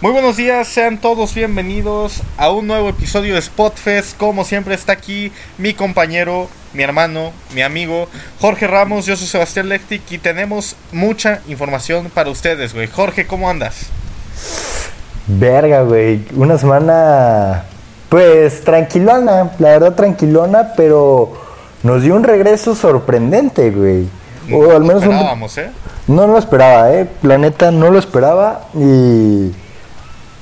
Muy buenos días, sean todos bienvenidos a un nuevo episodio de Spotfest. Como siempre está aquí mi compañero, mi hermano, mi amigo Jorge Ramos. Yo soy Sebastián Lectic y tenemos mucha información para ustedes, güey. Jorge, ¿cómo andas? Verga, güey. Una semana, pues tranquilona, la verdad tranquilona, pero nos dio un regreso sorprendente, güey. O al menos esperábamos, ¿eh? No lo esperaba, ¿eh? Planeta no lo esperaba y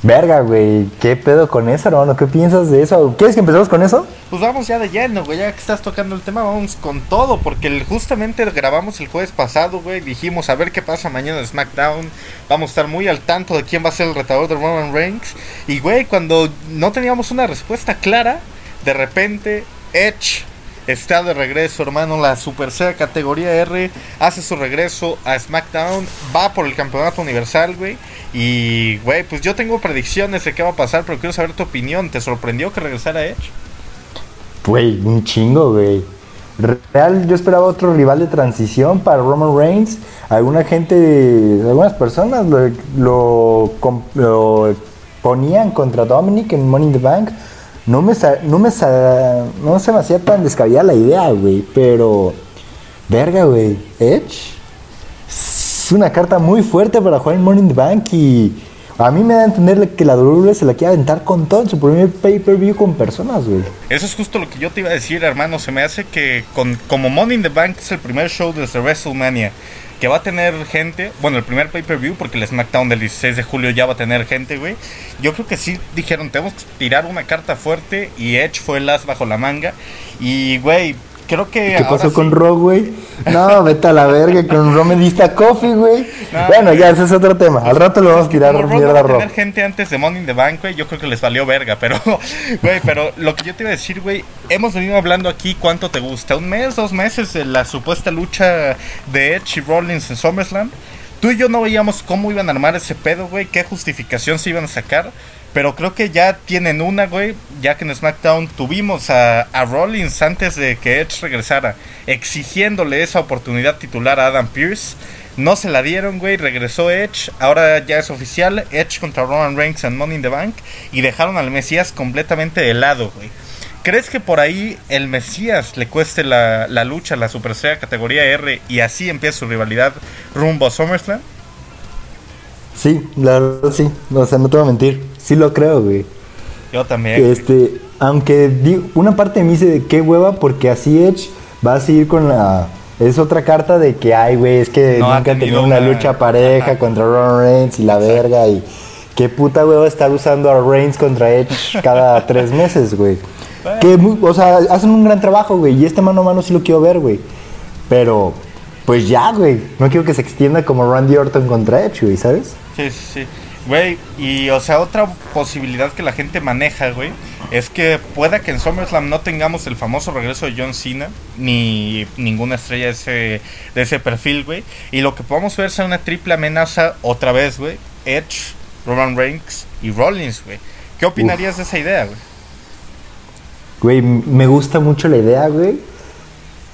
Verga, güey, ¿qué pedo con eso, hermano? ¿Qué piensas de eso? ¿Quieres que empecemos con eso? Pues vamos ya de lleno, güey, ya que estás tocando el tema, vamos con todo, porque justamente grabamos el jueves pasado, güey, dijimos a ver qué pasa mañana en SmackDown, vamos a estar muy al tanto de quién va a ser el retador de Roman Reigns, y güey, cuando no teníamos una respuesta clara, de repente Edge está de regreso, hermano. La Super categoría R hace su regreso a SmackDown. Va por el campeonato universal, güey. Y, güey, pues yo tengo predicciones de qué va a pasar, pero quiero saber tu opinión. ¿Te sorprendió que regresara Edge? Güey, un chingo, güey. Real, yo esperaba otro rival de transición para Roman Reigns. Alguna gente, algunas personas lo, lo ponían contra Dominic en Money in the Bank no me, no me, no se me hacía tan descabellada la idea, güey, pero, verga, güey, Edge es una carta muy fuerte para jugar en Morning Bank y a mí me da a entender que la WWE se la quiere aventar con todo en su primer pay-per-view con personas, güey. Eso es justo lo que yo te iba a decir, hermano. Se me hace que con, como Money in the Bank es el primer show desde WrestleMania que va a tener gente, bueno, el primer pay-per-view, porque el SmackDown del 16 de julio ya va a tener gente, güey. Yo creo que sí dijeron, tenemos que tirar una carta fuerte y Edge fue el as bajo la manga. Y, güey, creo que. ¿Qué pasó con Ro, güey? No, vete a la verga, con Ro me diste a Coffee, güey. bueno, ya, ese es otro tema. Al rato lo vamos a tirar como mierda a Ro. tener gente antes de Money in the Bank, güey, yo creo que les valió verga, pero, güey, pero lo que yo te iba a decir, güey, hemos venido hablando aquí cuánto te gusta. Un mes, dos meses de la supuesta lucha de Edge y Rollins en SummerSlam. Tú y yo no veíamos cómo iban a armar ese pedo, güey, qué justificación se iban a sacar. Pero creo que ya tienen una, güey. Ya que en SmackDown tuvimos a, Rollins antes de que Edge regresara, exigiéndole esa oportunidad titular a Adam Pierce. No se la dieron, güey. Regresó Edge. Ahora ya es oficial. Edge contra Roman Reigns en Money in the Bank. Y dejaron al Mesías completamente de lado, güey. ¿Crees que por ahí el Mesías le cueste la, la lucha, la Super categoría R y así empieza su rivalidad rumbo a SummerSlam? Sí, la verdad sí. O sea, no te voy a mentir. Sí lo creo, güey. Yo también. Este, aunque una parte mí dice de qué hueva, porque así Edge va a seguir con la. Es otra carta de que, ay, güey, es que nunca han tenido una, lucha pareja contra Roman Reigns y la verga. Y qué puta hueva estar usando a Reigns contra Edge cada tres meses, güey. Que, o sea, hacen un gran trabajo, güey. Y este mano a mano sí lo quiero ver, güey. Pero, pues ya, güey. No quiero que se extienda como Randy Orton contra Edge, güey, ¿sabes? Sí, sí. Güey, y o sea, otra posibilidad que la gente maneja, güey, es que pueda que en SummerSlam no tengamos el famoso regreso de John Cena, ni ninguna estrella de ese, de ese perfil, güey. Y lo que podamos ver sea una triple amenaza otra vez, güey. Edge, Roman Reigns y Rollins, güey. ¿Qué opinarías de esa idea, güey? Güey, me gusta mucho la idea, güey.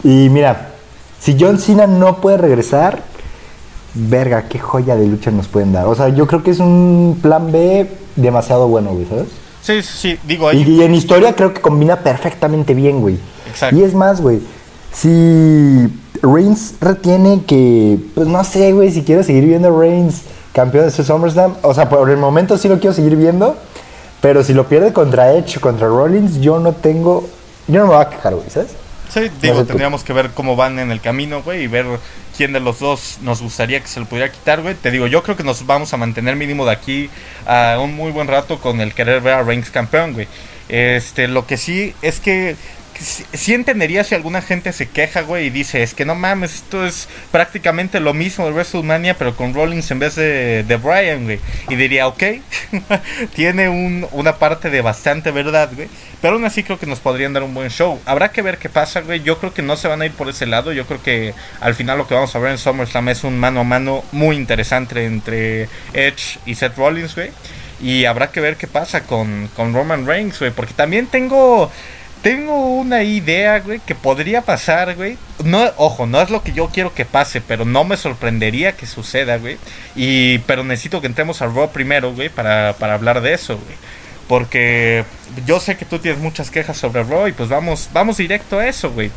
Y mira, si John Cena no puede regresar, verga, qué joya de lucha nos pueden dar. O sea, yo creo que es un plan B demasiado bueno, güey, ¿sabes? Sí, sí, sí, digo ahí. Y, en historia creo que combina perfectamente bien, güey. Exacto. Y es más, güey, si Reigns retiene que, pues no sé, güey, si quiero seguir viendo Reigns campeón de su SummerSlam, o sea, por el momento sí lo quiero seguir viendo, pero si lo pierde contra Edge o contra Rollins, yo no tengo, yo no me voy a quejar, güey, ¿sabes? Sí, digo, tendríamos que ver cómo van en el camino, güey, y ver quién de los dos nos gustaría que se lo pudiera quitar, güey. Te digo, yo creo que nos vamos a mantener mínimo de aquí a un muy buen rato con el querer ver a Reigns campeón, güey. Este, lo que sí es que sí, entendería si alguna gente se queja, güey, y dice, es que no mames, esto es prácticamente lo mismo de WrestleMania, pero con Rollins en vez de, de Brian, güey. Y diría, ok, tiene un, una parte de bastante verdad, güey. Pero aún así creo que nos podrían dar un buen show. Habrá que ver qué pasa, güey. Yo creo que no se van a ir por ese lado. Yo creo que al final lo que vamos a ver en SummerSlam es un mano a mano muy interesante entre Edge y Seth Rollins, güey. Y habrá que ver qué pasa con, con Roman Reigns, güey. Porque también tengo tengo una idea, güey, que podría pasar, güey. No, ojo, no es lo que yo quiero que pase, pero no me sorprendería que suceda, güey. Y, pero necesito que entremos a Raw primero, güey, para, para hablar de eso, güey. Porque yo sé que tú tienes muchas quejas sobre Raw y pues vamos, vamos directo a eso, güey.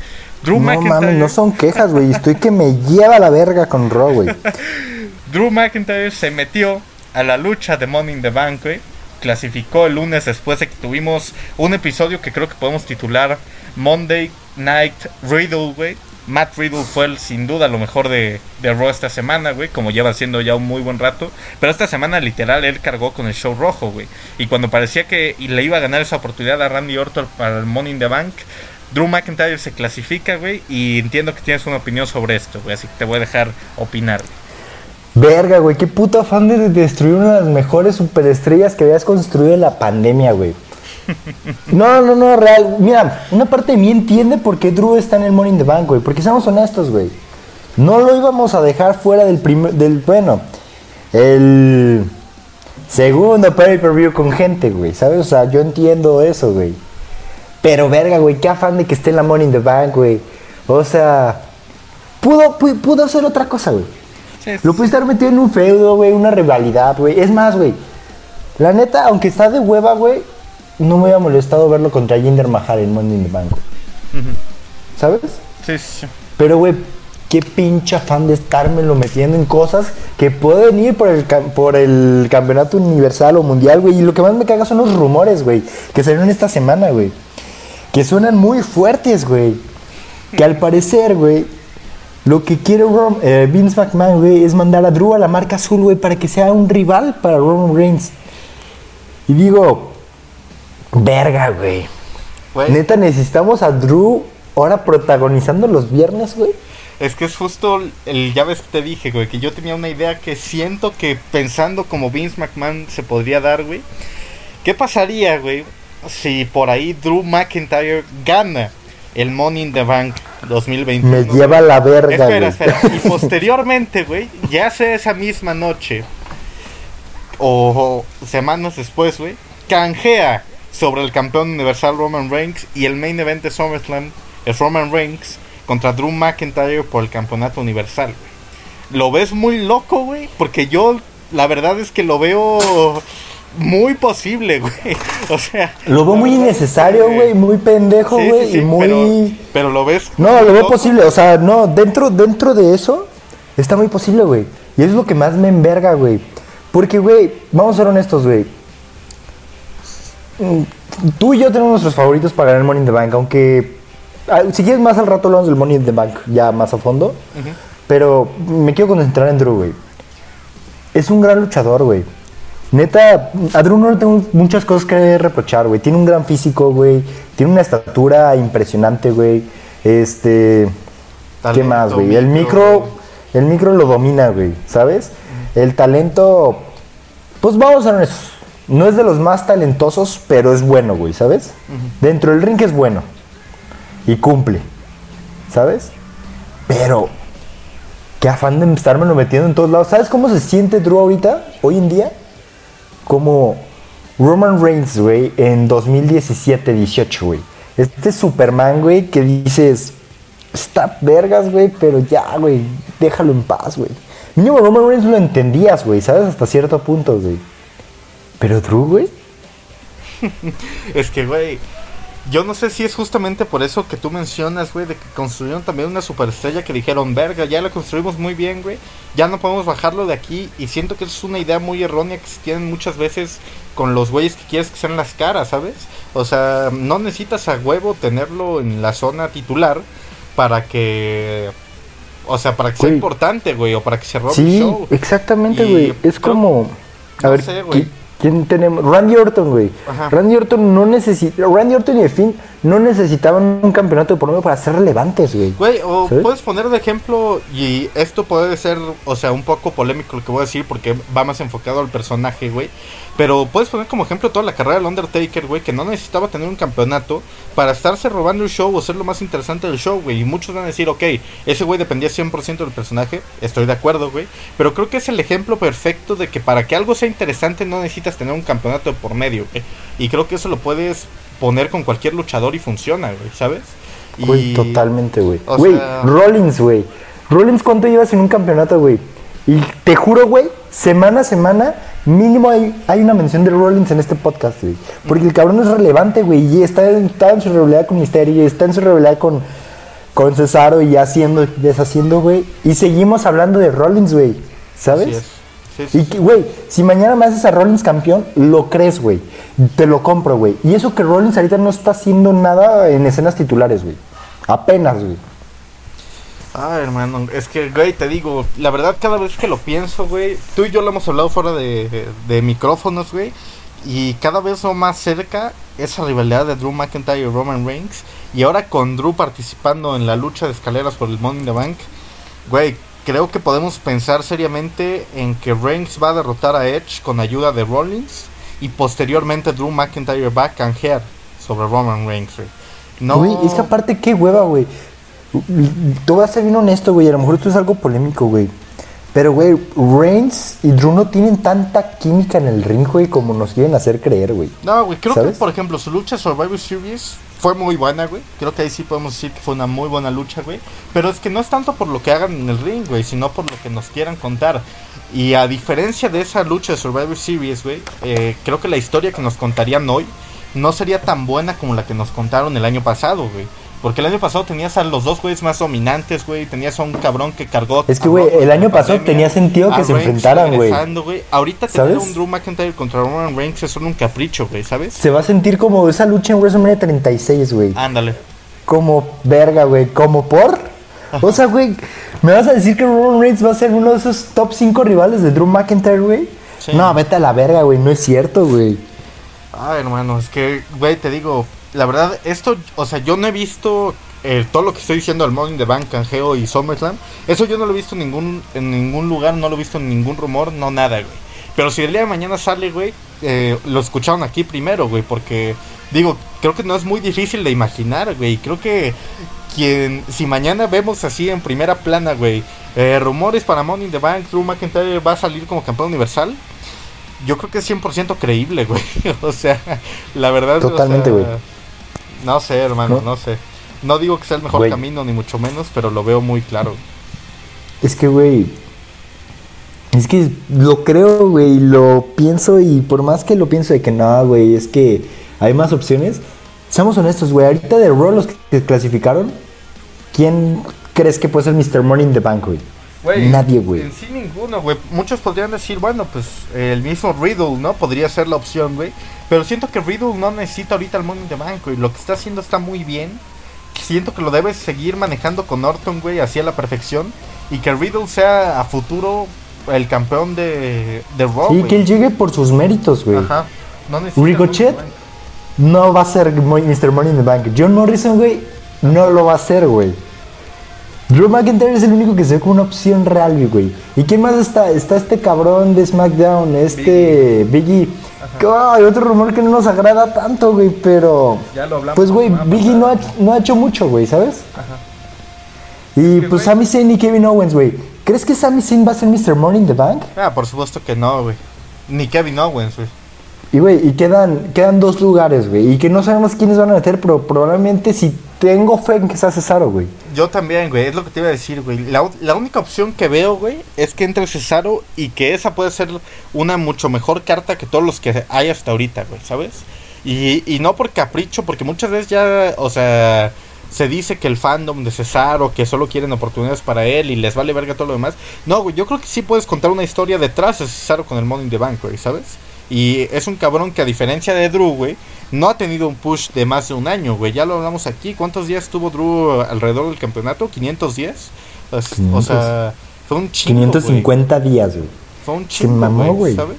Drew no McIntyre... no son quejas, güey. Estoy que me lleva la verga con Raw, güey. Drew McIntyre se metió a la lucha de Money in the Bank, güey clasificó el lunes después de que tuvimos un episodio que creo que podemos titular Monday Night Riddle, güey. Matt Riddle fue el, sin duda lo mejor de, de Raw esta semana, güey, como lleva siendo ya un muy buen rato. Pero esta semana literal él cargó con el show rojo, güey. Y cuando parecía que le iba a ganar esa oportunidad a Randy Orton para el Money in the Bank, Drew McIntyre se clasifica, güey. Y entiendo que tienes una opinión sobre esto, güey. Así que te voy a dejar opinar. Verga, güey, qué puto afán de destruir una de las mejores superestrellas que habías construido en la pandemia, güey. No, no, no, real. Mira, una parte de mí entiende por qué Drew está en el Morning the Bank, güey. Porque seamos honestos, güey. No lo íbamos a dejar fuera del primer. Del, bueno, el segundo pay-per-view con gente, güey. ¿Sabes? O sea, yo entiendo eso, güey. Pero verga, güey, qué afán de que esté en la Morning the Bank, güey. O sea, pudo, pudo, pudo hacer otra cosa, güey. Lo pudiste estar metido en un feudo, güey, una rivalidad, güey. Es más, güey. La neta, aunque está de hueva, güey, no me hubiera molestado verlo contra Jinder Mahal en Monday in the Bank. ¿Sabes? Sí, sí. Pero, güey, qué pinche fan de estármelo metiendo en cosas que pueden ir por el, por el campeonato universal o mundial, güey. Y lo que más me caga son los rumores, güey, que salieron esta semana, güey. Que suenan muy fuertes, güey. Que al parecer, güey, lo que quiere eh, Vince McMahon, güey, es mandar a Drew a la marca azul, güey, para que sea un rival para Roman Reigns. Y digo, verga, güey. Neta, necesitamos a Drew ahora protagonizando los viernes, güey. Es que es justo el, ya ves que te dije, güey, que yo tenía una idea que siento que pensando como Vince McMahon se podría dar, güey. ¿Qué pasaría, güey, si por ahí Drew McIntyre gana el Money in the Bank 2021. Me lleva la verga. Espera, espera. Y posteriormente, güey, ya sea esa misma noche o, semanas después, güey, canjea sobre el campeón universal Roman Reigns y el main event de SummerSlam es Roman Reigns contra Drew McIntyre por el campeonato universal. ¿Lo ves muy loco, güey? Porque yo, la verdad es que lo veo muy posible, güey. O sea. Lo veo muy innecesario, güey. Muy pendejo, güey. y muy. Pero, lo ves. No, lo veo posible. O sea, no. Dentro, dentro de eso está muy posible, güey. Y es lo que más me enverga, güey. Porque, güey, vamos a ser honestos, güey. Tú y yo tenemos nuestros favoritos para ganar el Money in the Bank. Aunque. Ah, si quieres más al rato hablamos del Money in the Bank, ya más a fondo. Pero me quiero concentrar en Drew, güey. Es un gran luchador, güey. Neta, a Drew no le tengo muchas cosas que reprochar, güey. Tiene un gran físico, güey. Tiene una estatura impresionante, güey. Este. ¿Qué más, güey? El micro. El micro lo domina, güey. ¿Sabes? El talento. Pues vamos a ver eso. No es de los más talentosos, pero es bueno, güey, ¿sabes? Dentro del ring es bueno. Y cumple. ¿Sabes? Pero. Qué afán de estarme metiendo en todos lados. ¿Sabes cómo se siente Drew ahorita? Hoy en día como Roman Reigns, güey, en 2017-18, güey. Este Superman, güey, que dices, está vergas, güey, pero ya, güey, déjalo en paz, güey. Mínimo Roman Reigns lo entendías, güey, ¿sabes? Hasta cierto punto, güey. Pero Drew, güey. es que, güey, yo no sé si es justamente por eso que tú mencionas, güey, de que construyeron también una superestrella que dijeron, verga, ya la construimos muy bien, güey, ya no podemos bajarlo de aquí. Y siento que es una idea muy errónea que se tienen muchas veces con los güeyes que quieres que sean las caras, ¿sabes? O sea, no necesitas a huevo tenerlo en la zona titular para que. O sea, para que sea importante, güey, o para que se robe el show. Exactamente, güey. Es como. A ver, sé, güey. ¿Quién tenemos? Randy Orton, güey. Randy Orton no necesita. Randy Orton y The Finn no necesitaban un campeonato de por medio para ser relevantes, güey. Güey, o puedes poner de ejemplo, y esto puede ser, o sea, un poco polémico lo que voy a decir porque va más enfocado al personaje, güey. Pero puedes poner como ejemplo toda la carrera del Undertaker, güey, que no necesitaba tener un campeonato para estarse robando el show o ser lo más interesante del show, güey. Y muchos van a decir, ok, ese güey dependía 100% del personaje. Estoy de acuerdo, güey. Pero creo que es el ejemplo perfecto de que para que algo sea interesante no necesitas necesitas tener un campeonato de por medio, güey. Y creo que eso lo puedes poner con cualquier luchador y funciona, güey, ¿sabes? Güey, totalmente, güey. o Güey, sea- Rollins, güey. Rollins, ¿cuánto llevas en un campeonato, güey? Y te juro, güey, semana a semana, mínimo hay, hay una mención de Rollins en este podcast, güey. Porque el cabrón es relevante, güey. Y está, en- está en su rivalidad con Misterio, y está en su rivalidad con, con Cesaro y haciendo, deshaciendo, güey. Y seguimos hablando de Rollins, güey. ¿Sabes? Sí, sí, Y güey, si mañana me haces a Rollins campeón, lo crees, güey. Te lo compro, güey. Y eso que Rollins ahorita no está haciendo nada en escenas titulares, güey. Apenas, güey. Ah, hermano, es que, güey, te digo, la verdad cada vez que lo pienso, güey, tú y yo lo hemos hablado fuera de, de micrófonos, güey, y cada vez va más cerca esa rivalidad de Drew McIntyre y Roman Reigns, y ahora con Drew participando en la lucha de escaleras por el Money in the Bank, güey, creo que podemos pensar seriamente en que Reigns va a derrotar a Edge con ayuda de Rollins, y posteriormente Drew McIntyre va a canjear sobre Roman Reigns. No, Güey, es que aparte, qué hueva, güey. Te voy a ser bien honesto, güey. A lo mejor esto es algo polémico, güey. Pero, güey, Reigns y Drew no tienen tanta química en el ring, güey, como nos quieren hacer creer, güey. No, güey, creo ¿Sabes? que, por ejemplo, su lucha Survivor Series fue muy buena, güey. Creo que ahí sí podemos decir que fue una muy buena lucha, güey. Pero es que no es tanto por lo que hagan en el ring, güey, sino por lo que nos quieran contar. Y a diferencia de esa lucha de Survivor Series, güey, eh, creo que la historia que nos contarían hoy no sería tan buena como la que nos contaron el año pasado, güey. Porque el año pasado tenías a los dos güeyes más dominantes, güey. Tenías a un cabrón que cargó. Es que, güey, el año pasado tenía sentido que se enfrentaran, güey. Ahorita tener ¿Sabes? un Drew McIntyre contra Roman Reigns es solo un capricho, güey, ¿sabes? Se va a sentir como esa lucha en WrestleMania 36, güey. Ándale. Como verga, güey. Como por. O sea, güey, ¿me vas a decir que Roman Reigns va a ser uno de esos top 5 rivales de Drew McIntyre, güey? Sí. No, vete a la verga, güey. No es cierto, güey. Ay, hermano, es que, güey, te digo, la verdad, esto, o sea, yo no he visto eh, todo lo que estoy diciendo al Money in the Bank, Canjeo y SummerSlam. Eso yo no lo he visto en ningún, en ningún lugar, no lo he visto en ningún rumor, no nada, güey. Pero si el día de mañana sale, güey, eh, lo escucharon aquí primero, güey, porque, digo, creo que no es muy difícil de imaginar, güey. Creo que quien, si mañana vemos así en primera plana, güey, eh, rumores para Money in the Bank, Drew McIntyre va a salir como campeón universal. Yo creo que es 100% creíble, güey. o sea, la verdad. o Totalmente, sea, güey. No sé, hermano, ¿No? no, sé. No digo que sea el mejor Güey. camino, ni mucho menos, pero lo veo muy claro. Es que, güey. Es que lo creo, güey. Lo pienso y por más que lo pienso de que no, güey, es que hay más opciones. Seamos honestos, güey. Ahorita de Raw los que clasificaron, ¿quién crees que puede ser Mr. Money in the Bank, güey? Nadie, güey. En sí ninguno, güey. Muchos podrían decir, bueno, pues el mismo Riddle, ¿no? Podría ser la opción, güey. Pero siento que Riddle no necesita ahorita el Money in the Bank, güey. Lo que está haciendo está muy bien. Siento que lo debes seguir manejando con Orton, güey, así a la perfección. Y que Riddle sea a futuro el campeón de, de Raw, Sí, que él llegue por sus méritos, güey. Ajá. No Ricochet no va a ser Mr. Money in the Bank. John Morrison, güey, no lo va a hacer, güey. Drew McIntyre es el único que se ve como una opción real, güey. ¿Y quién más está? Está este cabrón de SmackDown, este Biggie. Que, ay, otro rumor que no nos agrada tanto, güey, pero... Ya lo hablamos Pues, güey, Biggie no ha, pasada. no ha hecho mucho, güey, ¿sabes? Ajá. Y pues güey- Sami Zayn y Kevin Owens, güey. ¿Crees que Sami Zayn va a ser Mr. Money in the Bank? Ah, por supuesto que no, güey. Ni Kevin Owens, güey. Y güey, y quedan, quedan dos lugares, güey. Y que no sabemos quiénes van a meter, pero probablemente si tengo fe en que sea Cesaro, güey. Yo también, güey, es lo que te iba a decir, güey. La, la única opción que veo, güey, es que entre Cesaro y que esa puede ser una mucho mejor carta que todos los que hay hasta ahorita, güey, ¿sabes? Y, y no por capricho, porque muchas veces ya, o sea, se dice que el fandom de Cesaro, que solo quieren oportunidades para él y les vale verga todo lo demás. No, güey, yo creo que sí puedes contar una historia detrás de Cesaro con el Money in the Bank, güey, ¿sabes? Y es un cabrón que a diferencia de Drew, güey, no ha tenido un push de más de un año, güey. Ya lo hablamos aquí. ¿Cuántos días tuvo Drew alrededor del campeonato? ¿500 días? O s- O 500. sea, fue un chingo, güey. 550 días, güey. Fue un Se chingo, mamó, güey. ¿sabes?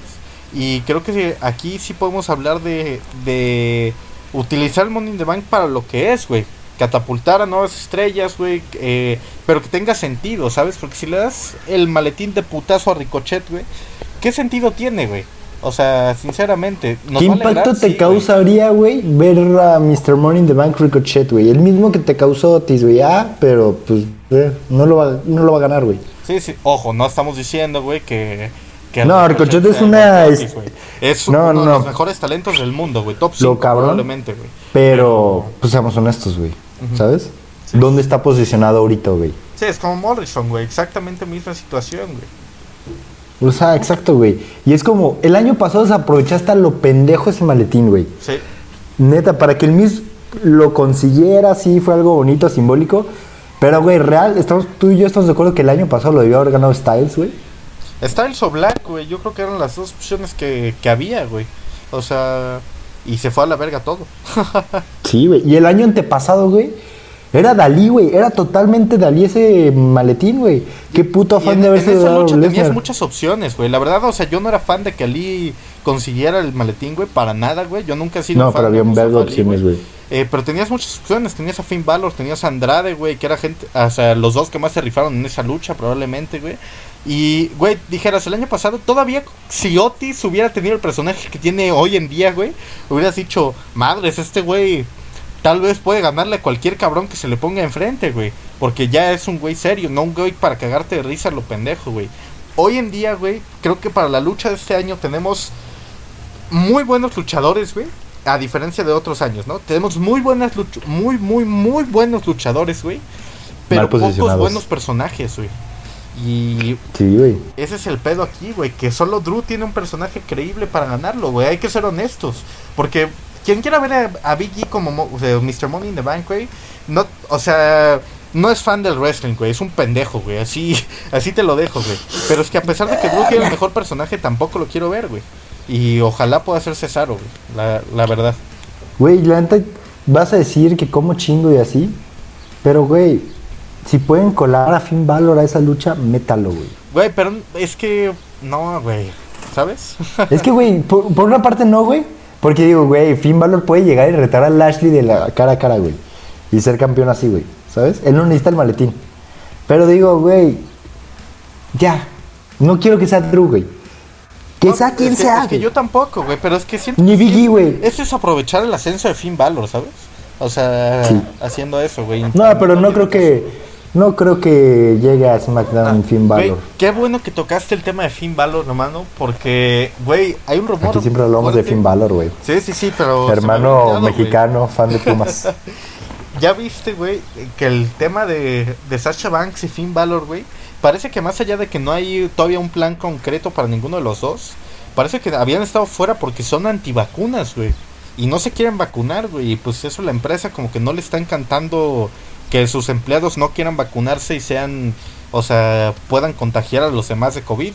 Y creo que aquí sí podemos hablar de, de utilizar el Money in the Bank para lo que es, güey. Catapultar a nuevas estrellas, güey. eh, pero que tenga sentido, ¿sabes? Porque si le das el maletín de putazo a Ricochet, güey, ¿qué sentido tiene, güey? O sea, sinceramente, nos ¿Qué impacto te sí, causaría, güey, ver a Mr. In the Bank Ricochet, güey? El mismo que te causó Otis, güey. Ah, pero pues eh, no, lo va, no lo va a ganar, güey. Sí, sí, ojo, no estamos diciendo, güey, que, Que No, Ricochet es una- es, es- es No, uno no, de los mejores talentos del mundo, güey. Top Lo 5 cabrón. probablemente, güey. Pero, pues seamos honestos, güey. ¿Sabes? ¿Dónde está posicionado ahorita, güey? Sí, es como Morrison, güey. Exactamente misma situación, güey. O sea, exacto, güey. Y es como, el año pasado se aprovechaste a lo pendejo ese maletín, güey. Sí. Neta, para que el Miss lo consiguiera, sí, fue algo bonito, simbólico. Pero, güey, real, estamos, tú y yo estamos de acuerdo que el año pasado lo debió haber ganado Styles, güey. Styles o Black, güey. Yo creo que eran las dos opciones que, que había, güey. O sea, y se fue a la verga todo. Sí, güey. Y el año antepasado, güey, era Dalí, güey. Era totalmente Dalí ese maletín, güey. Qué puto afán en, de en haberse esa dado lucha tenías muchas opciones, güey. La verdad, o sea, yo no era fan de que Ali consiguiera el maletín, güey, para nada, güey. Yo nunca he sido No, fan pero había vergo opciones, güey. Eh, pero tenías muchas opciones, tenías a Finn Balor, tenías a Andrade, güey, que era gente, o sea, los dos que más se rifaron en esa lucha probablemente, güey. Y, güey, dijeras, el año pasado, todavía si Otis hubiera tenido el personaje que tiene hoy en día, güey, hubieras dicho, madres, este güey tal vez puede ganarle a cualquier cabrón que se le ponga enfrente, güey. Porque ya es un güey serio, no un güey para cagarte de risa a lo pendejo, güey. Hoy en día, güey, creo que para la lucha de este año tenemos muy buenos luchadores, güey. A diferencia de otros años, ¿no? Tenemos muy buenas luch- muy, muy, muy buenos luchadores, güey. Pero pocos buenos personajes, güey. Y Sí, güey. ese es el pedo aquí, güey. Que solo Drew tiene un personaje creíble para ganarlo, güey. Hay que ser honestos. Porque quien quiera ver a, a Big E como mo- o sea, Mr. Money in the Bank, güey. No, o sea, no es fan del wrestling, güey. Es un pendejo, güey. Así, así te lo dejo, güey. Pero es que a pesar de que Drew tiene el mejor personaje, tampoco lo quiero ver, güey. Y ojalá pueda ser Cesaro, güey. La, la verdad. Güey, la neta, vas a decir que como chingo y así. Pero, güey, si pueden colar a Finn Balor a esa lucha, métalo, güey. Güey, pero es que. No, güey. ¿Sabes? Es que, güey, por, por una parte no, güey. Porque digo, güey, Finn Balor puede llegar y retar a Lashley de la cara a cara, güey. Y ser campeón así, güey. ¿Sabes? Él no necesita el maletín. Pero digo, güey, ya. No quiero que sea Drew, güey. Que No, sea quien es que- sea. Es que yo tampoco, güey, pero es que siento Ni que Big sí, E, güey. Eso es aprovechar el ascenso de Finn Balor, ¿sabes? O sea, Sí. haciendo eso, güey. No, pero no creo que. No creo que llegue a SmackDown Finn Güey, Balor. qué bueno que tocaste el tema de Finn Balor, hermano, porque, güey, hay un rumor. Aquí siempre hablamos de. Finn Balor, güey. Sí, sí, sí, pero. Hermano olvidado, mexicano, fan de Pumas. Ya viste, güey, que el tema de, de Sasha Banks y Finn Balor, güey, parece que más allá de que no hay todavía un plan concreto para ninguno de los dos, parece que habían estado fuera porque son antivacunas, güey. Y no se quieren vacunar, güey. Y pues eso la empresa como que no le está encantando que sus empleados no quieran vacunarse y sean, o sea, puedan contagiar a los demás de COVID.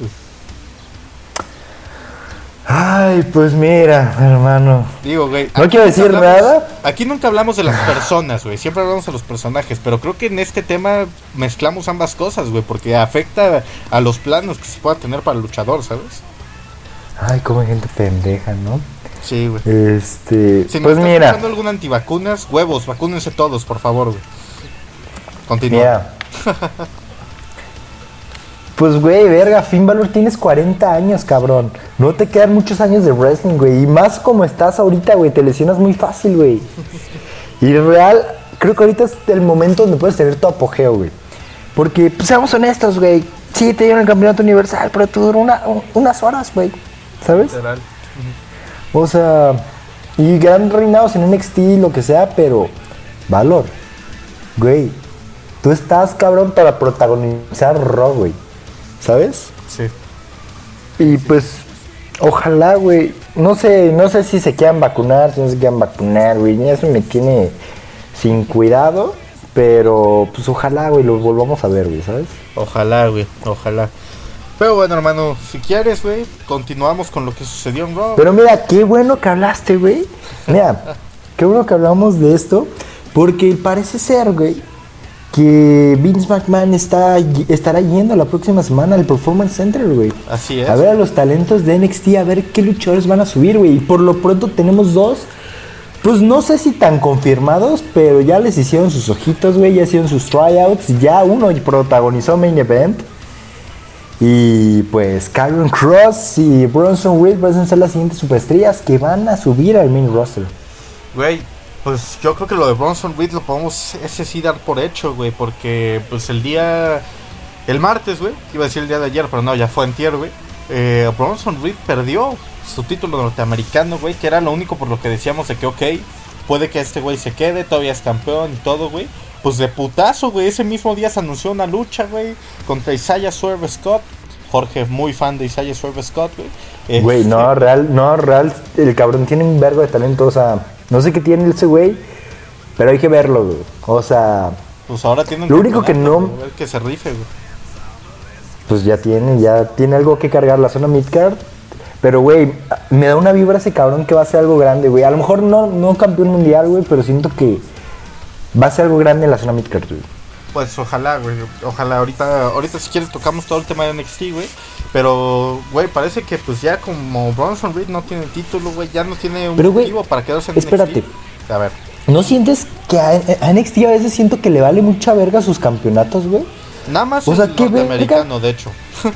Ay, pues mira, hermano. Digo, güey. No quiero decir hablamos- nada. Aquí nunca hablamos de las personas, güey. Siempre hablamos de los personajes. Pero creo que en este tema mezclamos ambas cosas, güey. Porque afecta a los planos que se pueda tener para el luchador, ¿sabes? Ay, como hay gente pendeja, ¿no? Sí, güey. Este, Si nos pues está mira, algún antivacunas, huevos, vacúnense todos, por favor, güey. Continúa. mira. Pues güey, verga, Finn Balor tienes 40 años, cabrón. No te quedan muchos años de wrestling, güey. Y más como estás ahorita, güey, te lesionas muy fácil, güey. Y real, creo que ahorita es el momento donde puedes tener tu apogeo, güey. Porque, pues seamos honestos, güey. Sí, te dieron el campeonato universal, pero tú duró una- unas horas, güey. ¿Sabes? Literal. O sea, y gran reinados en NXT, lo que sea, pero valor. Güey, tú estás cabrón para protagonizar Raw, güey. ¿Sabes? Sí. Y pues, ojalá, güey. No sé, no sé si se quieran vacunar, si no se quieran vacunar, güey. y Eso me tiene sin cuidado. Pero, pues ojalá, güey, lo volvamos a ver, güey, ¿sabes? Ojalá, güey. Ojalá. Pero bueno, hermano, si quieres, güey, continuamos con lo que sucedió en Raw. Pero mira, qué bueno que hablaste, güey. Mira, qué bueno que hablamos de esto. Porque parece ser, güey, que Vince McMahon está, estará yendo la próxima semana al Performance Center, güey. Así es. A ver a los talentos de NXT, a ver qué luchadores van a subir, güey. Y por lo pronto tenemos dos. Pues no sé si tan confirmados, pero ya les hicieron sus ojitos, güey. Ya hicieron sus tryouts. Ya uno protagonizó Main Event. Y pues Kyron Cross y Bronson Reed van a ser las siguientes superestrellas que van a subir al main roster. Güey, pues yo creo que lo de Bronson Reed lo podemos ese sí dar por hecho, güey, porque pues el día el martes, güey, iba a decir el día de ayer, pero no, ya fue en güey. eh, Bronson Reed perdió su título norteamericano, güey, que era lo único por lo que decíamos de que, ok, puede que este güey se quede, todavía es campeón y todo, güey. Pues de putazo, güey, ese mismo día se anunció una lucha, güey, contra Isaiah Swerve Scott. Jorge, muy fan de Isaiah Swerve Scott, güey. Güey, no, Este, real, no, real, el cabrón tiene un vergo de talento, o sea, no sé qué tiene ese güey, pero hay que verlo, güey. O sea, Pues ahora tiene un Lo único que no- güey, a ver que se rife, güey. pues ya tiene, ya tiene algo que cargar la zona midcard. Pero, güey, me da una vibra ese cabrón que va a ser algo grande, güey. A lo mejor no, no campeón mundial, güey, pero siento que va a ser algo grande en la zona midcard, güey. Pues ojalá, güey. Ojalá. Ahorita, ahorita si quieres tocamos todo el tema de NXT, güey. Pero, güey, parece que pues ya como Bronson Reed no tiene título, güey, ya no tiene un Pero, motivo para quedarse en espérate. NXT. A ver. ¿No sientes que a, a NXT a veces siento que le vale mucha verga sus campeonatos, güey? Nada más O sea, el ¿qué verga? norteamericano, de hecho.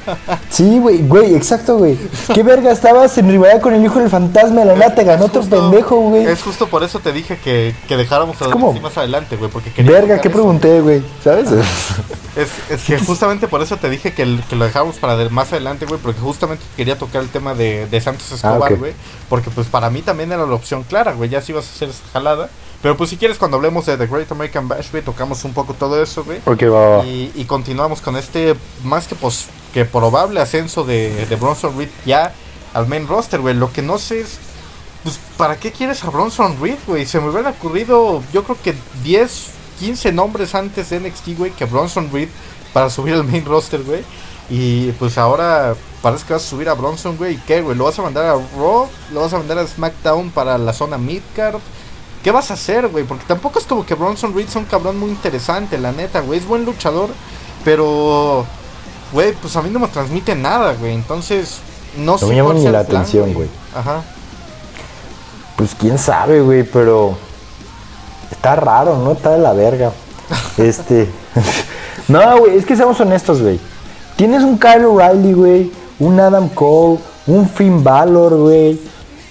Sí, güey, güey, exacto, güey. ¿Qué verga estabas en rivalidad con el hijo del fantasma? De la nada te ganó otro justo- pendejo, güey. Es justo por eso te dije que, que dejáramos a como- más adelante, güey, porque quería Verga, ¿qué eso. pregunté, güey? ¿Sabes? Es, es que justamente por eso te dije que, el- que lo dejáramos para de- más adelante, güey, porque justamente quería tocar el tema de, de Santos Escobar, Ah, ok. güey, porque pues para mí también era la opción clara, güey, ya si ibas a hacer esa jalada, pero pues si quieres cuando hablemos de The Great American Bash, güey, tocamos un poco todo eso, güey, Ok, va, va. y, y continuamos con este más que pos- que probable ascenso de, de Bronson Reed ya al main roster, güey, lo que no sé es... Pues, ¿para qué quieres a Bronson Reed, güey? Se me hubieran ocurrido, yo creo que 10, 15 nombres antes de NXT, güey, que Bronson Reed para subir al main roster, güey. Y pues ahora parece que vas a subir a Bronson, güey. ¿Y qué, güey? ¿Lo vas a mandar a Raw? ¿Lo vas a mandar a SmackDown para la zona midcard? ¿Qué vas a hacer, güey? Porque tampoco es como que Bronson Reed sea un cabrón muy interesante, la neta, güey. Es buen luchador, pero, güey, pues a mí no me transmite nada, güey. Entonces, no sé me llama ni la plan, atención, güey. Ajá. Pues quién sabe, güey, pero está raro, ¿no? Está de la verga. Este. no, güey, es que seamos honestos, güey. Tienes un Kyle O'Reilly, güey, un Adam Cole, un Finn Balor, güey,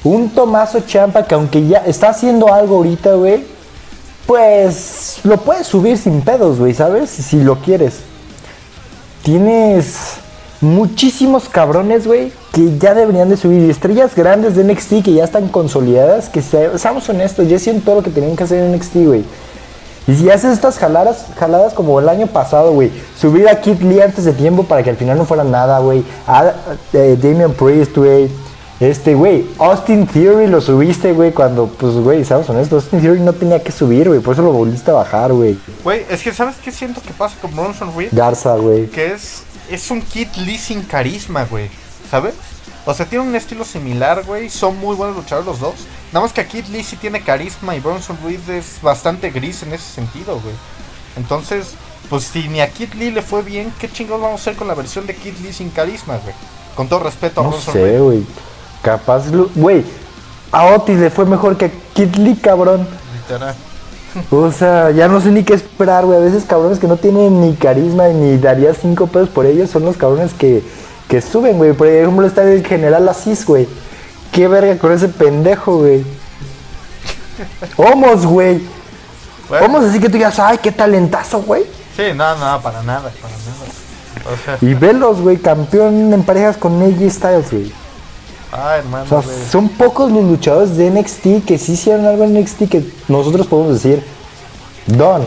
un Tomaso Champa que aunque ya está haciendo algo ahorita, güey, pues lo puedes subir sin pedos, güey, ¿sabes? Si lo quieres. Tienes muchísimos cabrones, güey, que ya deberían de subir. Estrellas grandes de NXT que ya están consolidadas, que se- seamos honestos, ya hicieron todo lo que tenían que hacer en NXT, güey. Y si haces estas jaladas, jaladas como el año pasado, güey, subir a Kid Lee antes de tiempo para que al final no fuera nada, güey. A eh, Damian Priest, güey. Este, güey, Austin Theory lo subiste, güey, cuando, pues, güey, seamos honestos, Austin Theory no tenía que subir, güey, por eso lo volviste a bajar, güey. Güey, es que ¿sabes qué siento que pasa con Bronson Reed? Garza, güey. que es es un Kid Lee sin carisma, güey. ¿Sabes? O sea, tiene un estilo similar, güey. Son muy buenos luchadores los dos. Nada más que a Kid Lee sí tiene carisma y Bronson Reed es bastante gris en ese sentido, güey. Entonces, pues si ni a Kid Lee le fue bien, ¿qué chingados vamos a hacer con la versión de Kid Lee sin carisma, güey? Con todo respeto a No Bronson sé, Reed. güey. Capaz, güey, a Otis le fue mejor que a Kid Lee, cabrón. Literal. O sea, ya no sé ni qué esperar, güey. A veces cabrones que no tienen ni carisma ni daría cinco pesos por ellos son los cabrones que, que suben, güey. Por ejemplo, está el general Asís, güey. Qué verga con ese pendejo, güey. Homos, güey. Bueno, Homos así que tú digas, ay, qué talentazo, güey. Sí, no, no, para nada, para nada. O sea, Y velos, güey, campeón en parejas con AJ Styles, güey. Ah, hermano, O sea, son pocos los luchadores de NXT que sí hicieron algo en NXT que nosotros podemos decir, Don,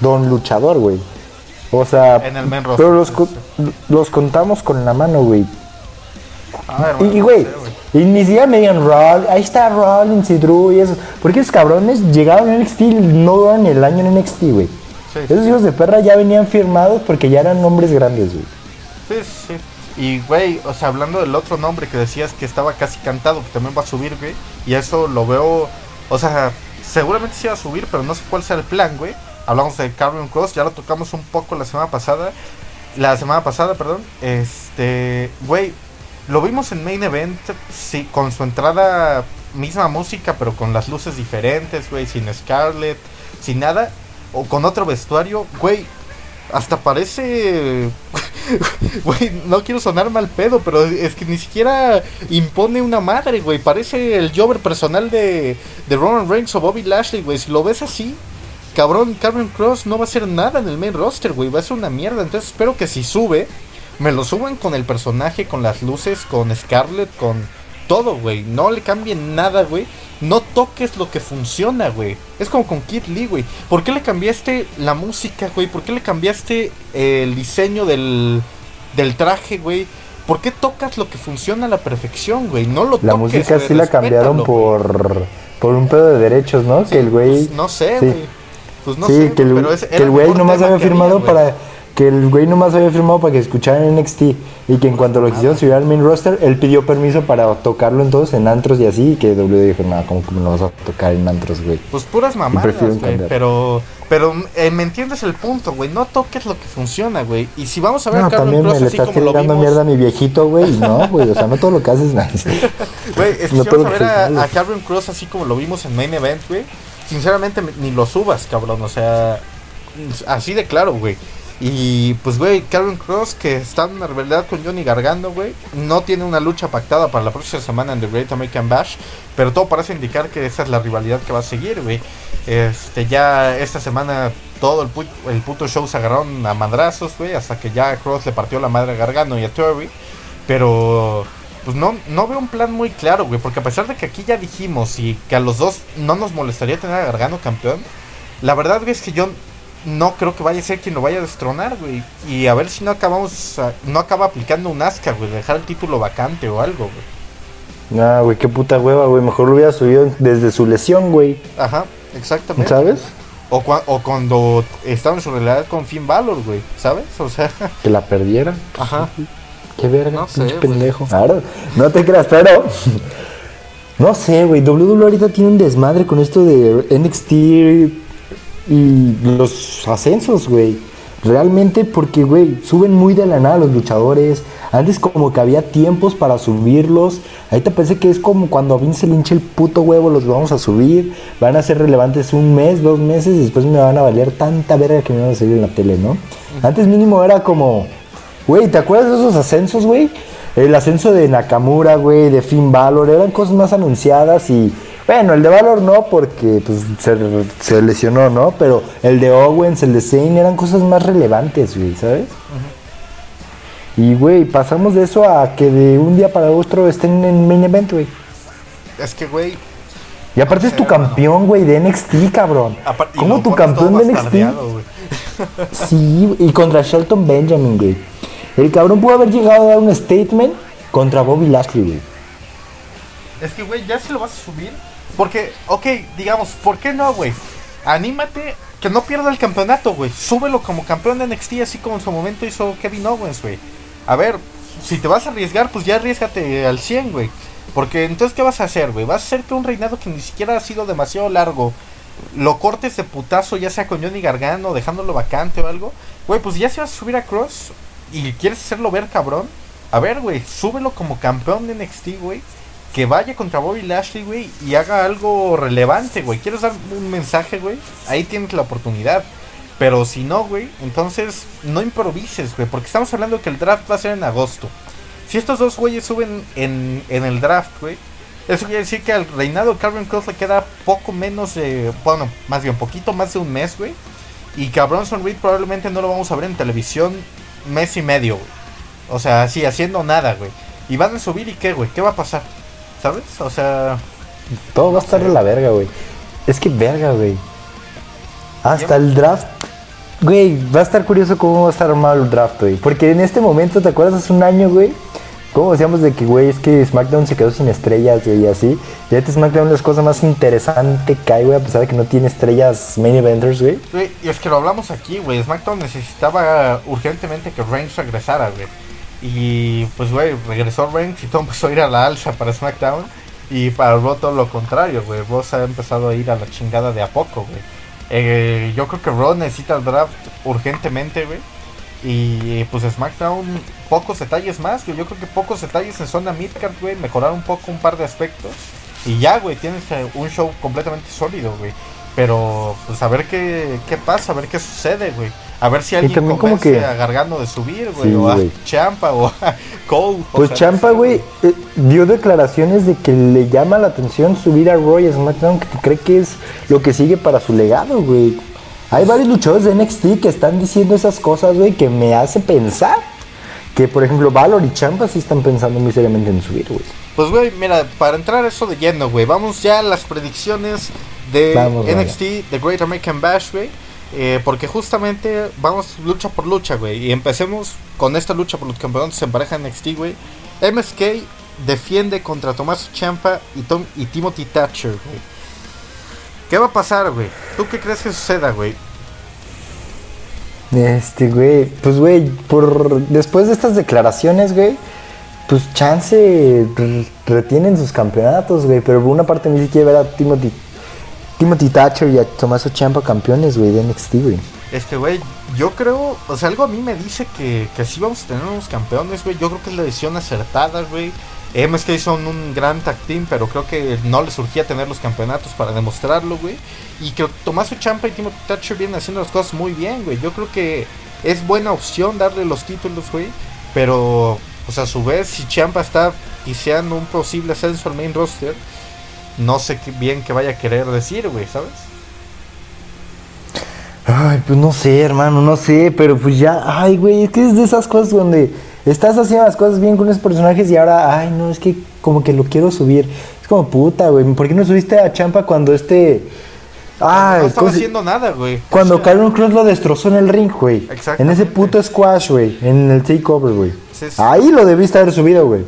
Don luchador, güey. O sea, En el pero los, los contamos con la mano, güey. Ah, hermano, Y, güey, y ni siquiera me digan Roll, ahí está Rollins y Drew y eso. Porque esos cabrones llegaron a NXT y no duran el año en NXT, güey. Sí, Esos hijos de perra ya venían firmados porque ya eran nombres grandes, güey. Sí, sí. Y, güey, o sea, hablando del otro nombre que decías que estaba casi cantado, que también va a subir, güey. Y eso lo veo, o sea, seguramente sí va a subir, pero no sé cuál sea el plan, güey. Hablamos de Carmen Cross, ya lo tocamos un poco la semana pasada. La semana pasada, perdón. Este, güey, lo vimos en Main Event, sí, con su entrada, misma música, pero con las luces diferentes, güey, sin Scarlett, sin nada. O con otro vestuario, güey, hasta parece. Güey, no quiero sonar mal pedo, pero es que ni siquiera impone una madre, güey. Parece el Jover personal de, de Roman Reigns o Bobby Lashley, güey. Si lo ves así, cabrón, Carmen Cross no va a hacer nada en el main roster, güey. Va a ser una mierda. Entonces espero que si sube, me lo suben con el personaje, con las luces, con Scarlett, con todo, güey. No le cambien nada, güey. No toques lo que funciona, güey. Es como con Kid Lee, güey. ¿Por qué le cambiaste la música, güey? ¿Por qué le cambiaste el diseño del, del traje, güey? ¿Por qué tocas lo que funciona a la perfección, güey? No lo La toques, música güey, sí la cambiaron por, por un pedo de derechos, ¿no? Sí, que el güey. pues, no sé, sí. güey. Pues no sí, sé, que el, güey, pero ese que el güey nomás había firmado había, para. Que el güey nomás había firmado para que escucharan en NXT. Y que en cuanto lo quisieron subir al main roster, él pidió permiso para tocarlo entonces en antros y así. Y que W dijo, no, ¿cómo que me lo vas a tocar en antros, güey? Pues puras mamadas, güey. Pero, pero eh, me entiendes el punto, güey. No toques lo que funciona, güey. Y si vamos a ver No, también me le estás tirando mierda a mi viejito, güey. No, güey, o sea, no todo lo que haces es nice. güey, es que no si vamos a ver a, a Carmen Cross así como lo vimos en Main Event, güey. Sinceramente me- ni lo subas, cabrón. O sea, así de claro, güey. Y pues, güey, Carmen Cross, que está en una rivalidad con Johnny Gargano, güey, no tiene una lucha pactada para la próxima semana en The Great American Bash, pero todo parece indicar que esa es la rivalidad que va a seguir, güey. Este, ya esta semana todo el, pu- el puto show se agarraron a madrazos, güey, hasta que ya Cross le partió la madre a Gargano y a Theory, pero pues no, no veo un plan muy claro, güey, porque a pesar de que aquí ya dijimos y que a los dos no nos molestaría tener a Gargano campeón, la verdad, güey, es que yo no creo que vaya a ser quien lo vaya a destronar, güey. Y a ver si no acabamos, no acaba aplicando un asca, güey, dejar el título vacante o algo, güey. No, güey, qué puta hueva, güey. Mejor lo hubiera subido desde su lesión, güey. Ajá, exactamente. ¿Sabes? O, cua- o cuando estaba en su realidad con Finn Balor, güey, ¿sabes? O sea, Que la perdiera. ajá. Qué verga, No sé, pinche güey. pendejo. Claro, no te creas, pero. No sé, güey. WWE ahorita tiene un desmadre con esto de NXT y los ascensos, güey. Realmente porque, güey, suben muy de la nada los luchadores. Antes como que había tiempos para subirlos. Ahorita parece que es como cuando a Vince le hincha el puto huevo, los vamos a subir. Van a ser relevantes un mes, dos meses, y después me van a valer tanta verga que me van a salir en la tele, ¿no? Antes mínimo era como... Güey, ¿te acuerdas de esos ascensos, güey? El ascenso de Nakamura, güey, de Finn Balor, eran cosas más anunciadas y... Bueno, el de Valor no, porque pues, se, se lesionó, ¿no? Pero el de Owens, el de Zayn, eran cosas más relevantes, güey, ¿sabes? Y, güey, pasamos de eso a que de un día para otro estén en main event, güey. Es que, güey, Y aparte es tu campeón, güey, de NXT, cabrón. apar- y ¿Cómo tu campeón de NXT? Sí, y contra Shelton Benjamin, güey. El cabrón pudo haber llegado a dar un statement contra Bobby Lashley, güey. Es que, güey, ya se lo vas a subir. Porque, ok, digamos, ¿por qué no, güey? Anímate que no pierda el campeonato, güey. Súbelo como campeón de NXT, así como en su momento hizo Kevin Owens, güey. A ver, si te vas a arriesgar, pues ya arriesgate al 100, güey. Porque entonces, ¿qué vas a hacer, güey? ¿Vas a hacer que un reinado que ni siquiera ha sido demasiado largo lo cortes de putazo, ya sea con Johnny Gargano, dejándolo vacante o algo? Güey, pues ya si vas a subir a Cross y quieres hacerlo ver cabrón, a ver, güey, súbelo como campeón de NXT, güey. Que vaya contra Bobby Lashley, güey, y haga algo relevante, güey. ¿Quieres dar un mensaje, güey? Ahí tienes la oportunidad. Pero si no, güey, entonces no improvises, güey. Porque estamos hablando que el draft va a ser en agosto. Si estos dos güeyes suben en, en el draft, güey, eso quiere decir que al reinado de Calvin Cross le queda poco menos de. Bueno, más bien, poquito más de un mes, güey. Y que a Bronson Reed probablemente no lo vamos a ver en televisión mes y medio, güey. O sea, así, haciendo nada, güey. Y van a subir y qué, güey, ¿qué va a pasar? ¿Sabes? O sea, Todo va a estar de la verga, güey. Es que verga, güey. Hasta el draft. Güey, va a estar curioso cómo va a estar armado el draft, güey. Porque en este momento, ¿te acuerdas hace un año, güey? ¿Cómo decíamos de que, güey, es que SmackDown se quedó sin estrellas, güey, y así? Y ahorita SmackDown es la cosa más interesante que hay, güey, a pesar de que no tiene estrellas main eventers, güey. güey, y es que lo hablamos aquí, güey. SmackDown necesitaba urgentemente que Reigns regresara, güey. Y pues, güey, regresó Reigns y todo empezó a ir a la alza para SmackDown. Y para Raw todo lo contrario, güey. Raw se ha empezado a ir a la chingada de a poco, güey. Eh, yo creo que Raw necesita el draft urgentemente, güey. Y pues SmackDown, pocos detalles más. Yo creo que pocos detalles en zona midcard, güey. Mejorar un poco un par de aspectos. Y ya, güey, tienes eh, un show completamente sólido, güey. Pero, pues a ver qué, qué pasa, a ver qué sucede, güey. A ver si alguien también como convence que- a Gargano de subir, güey. Sí, o a. Champa o a Cole. Pues sea, Champa, güey, eh, dio declaraciones de que le llama la atención subir a Roy SmackDown, que cree que es lo que sigue para su legado, güey. Hay varios luchadores de NXT que están diciendo esas cosas, güey, que me hace pensar que por ejemplo Valor y Champa sí están pensando muy seriamente en subir, güey. Pues, güey, mira, para entrar eso de lleno, güey, vamos ya a las predicciones de Vamos, NXT, The Great American Bash, güey. eh, porque justamente vamos lucha por lucha, güey. Y empecemos con esta lucha por los campeonatos en pareja NXT, güey. MSK defiende contra Tomás Champa y, Tom, y Timothy Thatcher, güey. ¿Qué va a pasar, güey? ¿Tú qué crees que suceda, güey? Este, güey, pues, güey, por después de estas declaraciones, güey, pues chance re- retienen sus campeonatos, güey, pero por una parte ni siquiera ver a Timothy, Timothy Thatcher y a Tommaso Ciampa campeones, güey, de NXT, güey. Este, güey, yo creo, o sea, algo a mí me dice que, que sí vamos a tener unos campeones, güey. Yo creo que es la decisión acertada, güey. MSK son un gran tag team, pero creo que no les surgía tener los campeonatos para demostrarlo, güey. Y que Tomaso Champa y Timothy Thatcher vienen haciendo las cosas muy bien, güey. Yo creo que es buena opción darle los títulos, güey. Pero, pues a su vez, si Champa está iniciando un posible ascenso al main roster, no sé qué bien que vaya a querer decir, güey, ¿sabes? Ay, pues no sé, hermano, no sé, pero pues ya, ay, güey, es que es de esas cosas donde estás haciendo las cosas bien con esos personajes y ahora, ay, no, es que como que lo quiero subir. Es como puta, güey, ¿por qué no subiste a Champa cuando este... Ay, no estaba ¿cómo se- haciendo nada, güey. Cuando O sea, Cross lo destrozó en el ring, güey. En Exactamente. ese puto squash, güey. En el takeover, güey. Sí, sí. Ahí lo debiste haber subido, güey.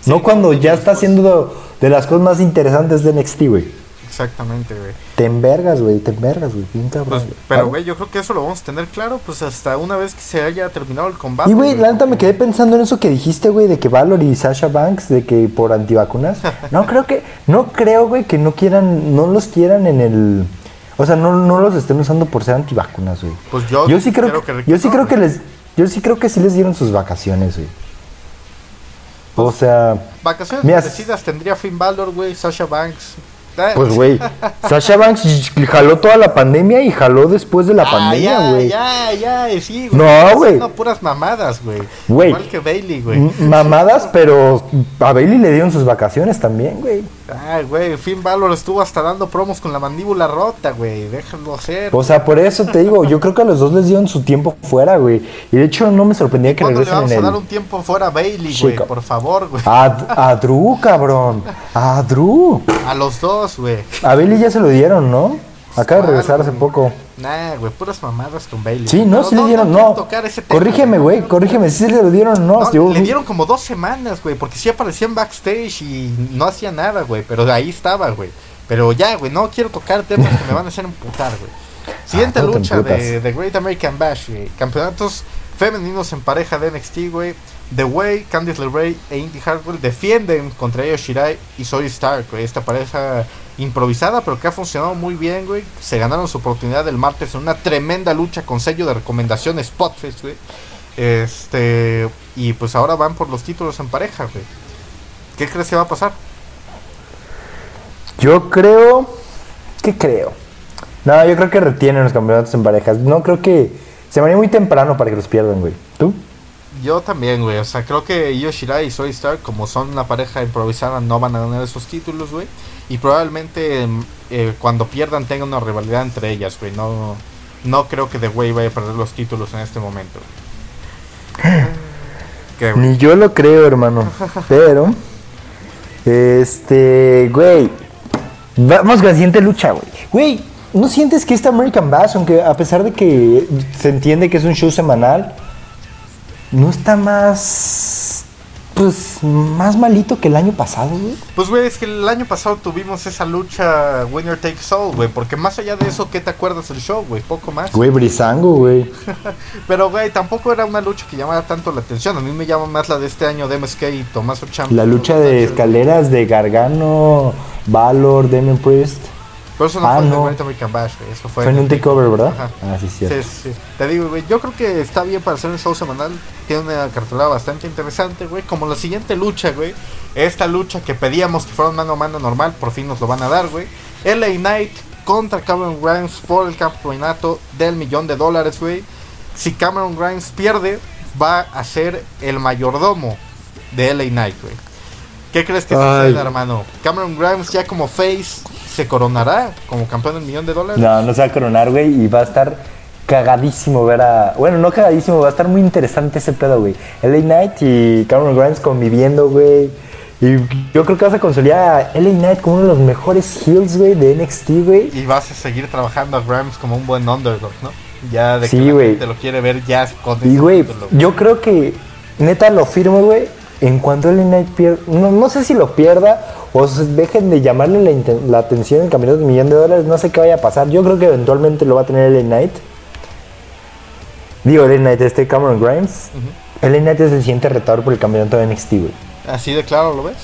Sí, no cuando ya está haciendo de las cosas más interesantes de NXT, güey. Exactamente, güey. Te envergas, güey. Te envergas, güey. Bien cabrón. Pues, pero, Ah, güey, yo creo que eso lo vamos a tener claro, pues hasta una vez que se haya terminado el combate. Y, güey, la neta me quedé pensando en eso que dijiste, güey, de que Valor y Sasha Banks, de que por antivacunas. No creo que, no creo, güey, que no quieran, no los quieran en el. O sea, no, no los estén usando por ser antivacunas, güey. Pues yo, Yo sí creo, que, que, yo sí creo que les, yo sí creo que sí les dieron sus vacaciones, güey. O sea, Vacaciones Mira, tendría Finn Balor, güey, Sasha Banks. Eh, pues, güey, Sasha Banks jaló toda la pandemia y jaló después de la ah, pandemia, ya, güey. Ya, ya, sí, güey. No, güey. puras mamadas, güey. Igual que Bailey, güey. Mamadas, pero a Bailey le dieron sus vacaciones también, güey. Ay, güey, Finn Balor estuvo hasta dando promos con la mandíbula rota, güey. Déjalo hacer. O sea, por eso te digo, yo creo que a los dos les dieron su tiempo fuera, güey. Y de hecho no me sorprendía que ¿Cuándo le regresen vamos en a el... dar un tiempo fuera a Bailey, güey? Por favor, güey. A, a Drew, cabrón. A Drew. A los dos, güey. A Bailey ya se lo dieron, ¿no? Acaba de ¿Cuál, regresar hace poco. Nah, güey, puras mamadas con Bailey. Sí, no, Pero sí le dieron, no. tema, Corrígeme, güey, corrígeme, sí se lo dieron, no. No, yo- le dieron como dos semanas, güey, porque sí aparecían backstage y no hacía nada, güey, pero ahí estaba, güey. Pero ya, güey, no quiero tocar temas que me van a hacer emputar, güey. Siguiente Ah, lucha de The Great American Bash, güey. Campeonatos femeninos en pareja de NXT, güey. The Way, Candice LeRae e Indy Hartwell defienden contra Io Shirai y Zoe Stark, güey. Esta pareja improvisada, pero que ha funcionado muy bien, güey. Se ganaron su oportunidad el martes en una tremenda lucha con sello de recomendación Spotfest, güey. Este, y pues ahora van por los títulos en pareja, güey. ¿Qué crees que va a pasar? Yo creo. ¿Qué creo? No, yo creo que retienen los campeonatos en parejas. No creo que. Se me haría muy temprano para que los pierdan, güey. ¿Tú? Yo también, güey. O sea, creo que Io Shirai y Zoe Stark, como son una pareja improvisada, no van a ganar esos títulos, güey. Y probablemente mm, eh, cuando pierdan tengan una rivalidad entre ellas, güey. No, no creo que The Way vaya a perder los títulos en este momento. ¿Qué? Ni yo lo creo, hermano. Pero. Este. Güey. Vamos con la siguiente lucha, güey. Güey, ¿no sientes que esta American Bash, aunque a pesar de que se entiende que es un show semanal, no está más. Pues más malito que el año pasado, güey? Pues, güey, es que el año pasado tuvimos esa lucha Winner Takes All, güey. Porque más allá de eso, ¿qué te acuerdas del show, güey? Poco más. Güey, Brizango, güey. Pero, güey, tampoco era una lucha que llamara tanto la atención. A mí me llama más la de este año de MSK y Tommaso Ciampa. La lucha de escaleras de Gargano, Valor, Damien Priest. Pero eso no Ah, fue en no. Great American Bash, güey. Eso fue, Fue en un takeover, ¿verdad? Ajá. Ah, sí, Sí, sí, sí. Te digo, güey, yo creo que está bien para hacer un show semanal. Tiene una cartelera bastante interesante, güey. Como la siguiente lucha, güey. Esta lucha que pedíamos que fuera un mano a mano normal, por fin nos lo van a dar, güey. LA Knight contra Cameron Grimes por el campeonato del millón de dólares, güey. Si Cameron Grimes pierde, va a ser el mayordomo de LA Knight, güey. ¿Qué crees que Ay. suceda, hermano? Cameron Grimes ya como face se coronará como campeón del millón de dólares. No, no se va a coronar, güey, y va a estar cagadísimo ver a. Bueno, no cagadísimo, va a estar muy interesante ese pedo, güey. LA Knight y Cameron Grimes conviviendo, güey. Y yo creo que vas a consolidar a LA Knight como uno de los mejores heels, güey, de NXT, güey. Y vas a seguir trabajando a Grimes como un buen underdog, ¿no? Ya de Sí, que la gente lo quiere ver ya con Y, güey, yo creo que neta lo firmo, güey. En cuanto LA Knight pierda, no, no sé si lo pierda se dejen de llamarle la, la atención en el campeonato de un millón de dólares, no sé qué vaya a pasar. Yo creo que eventualmente lo va a tener LA Knight. Digo, LA Knight, este Cameron Grimes. LA Knight es el siguiente retador por el campeonato de NXT, güey. Así de claro, ¿lo ves?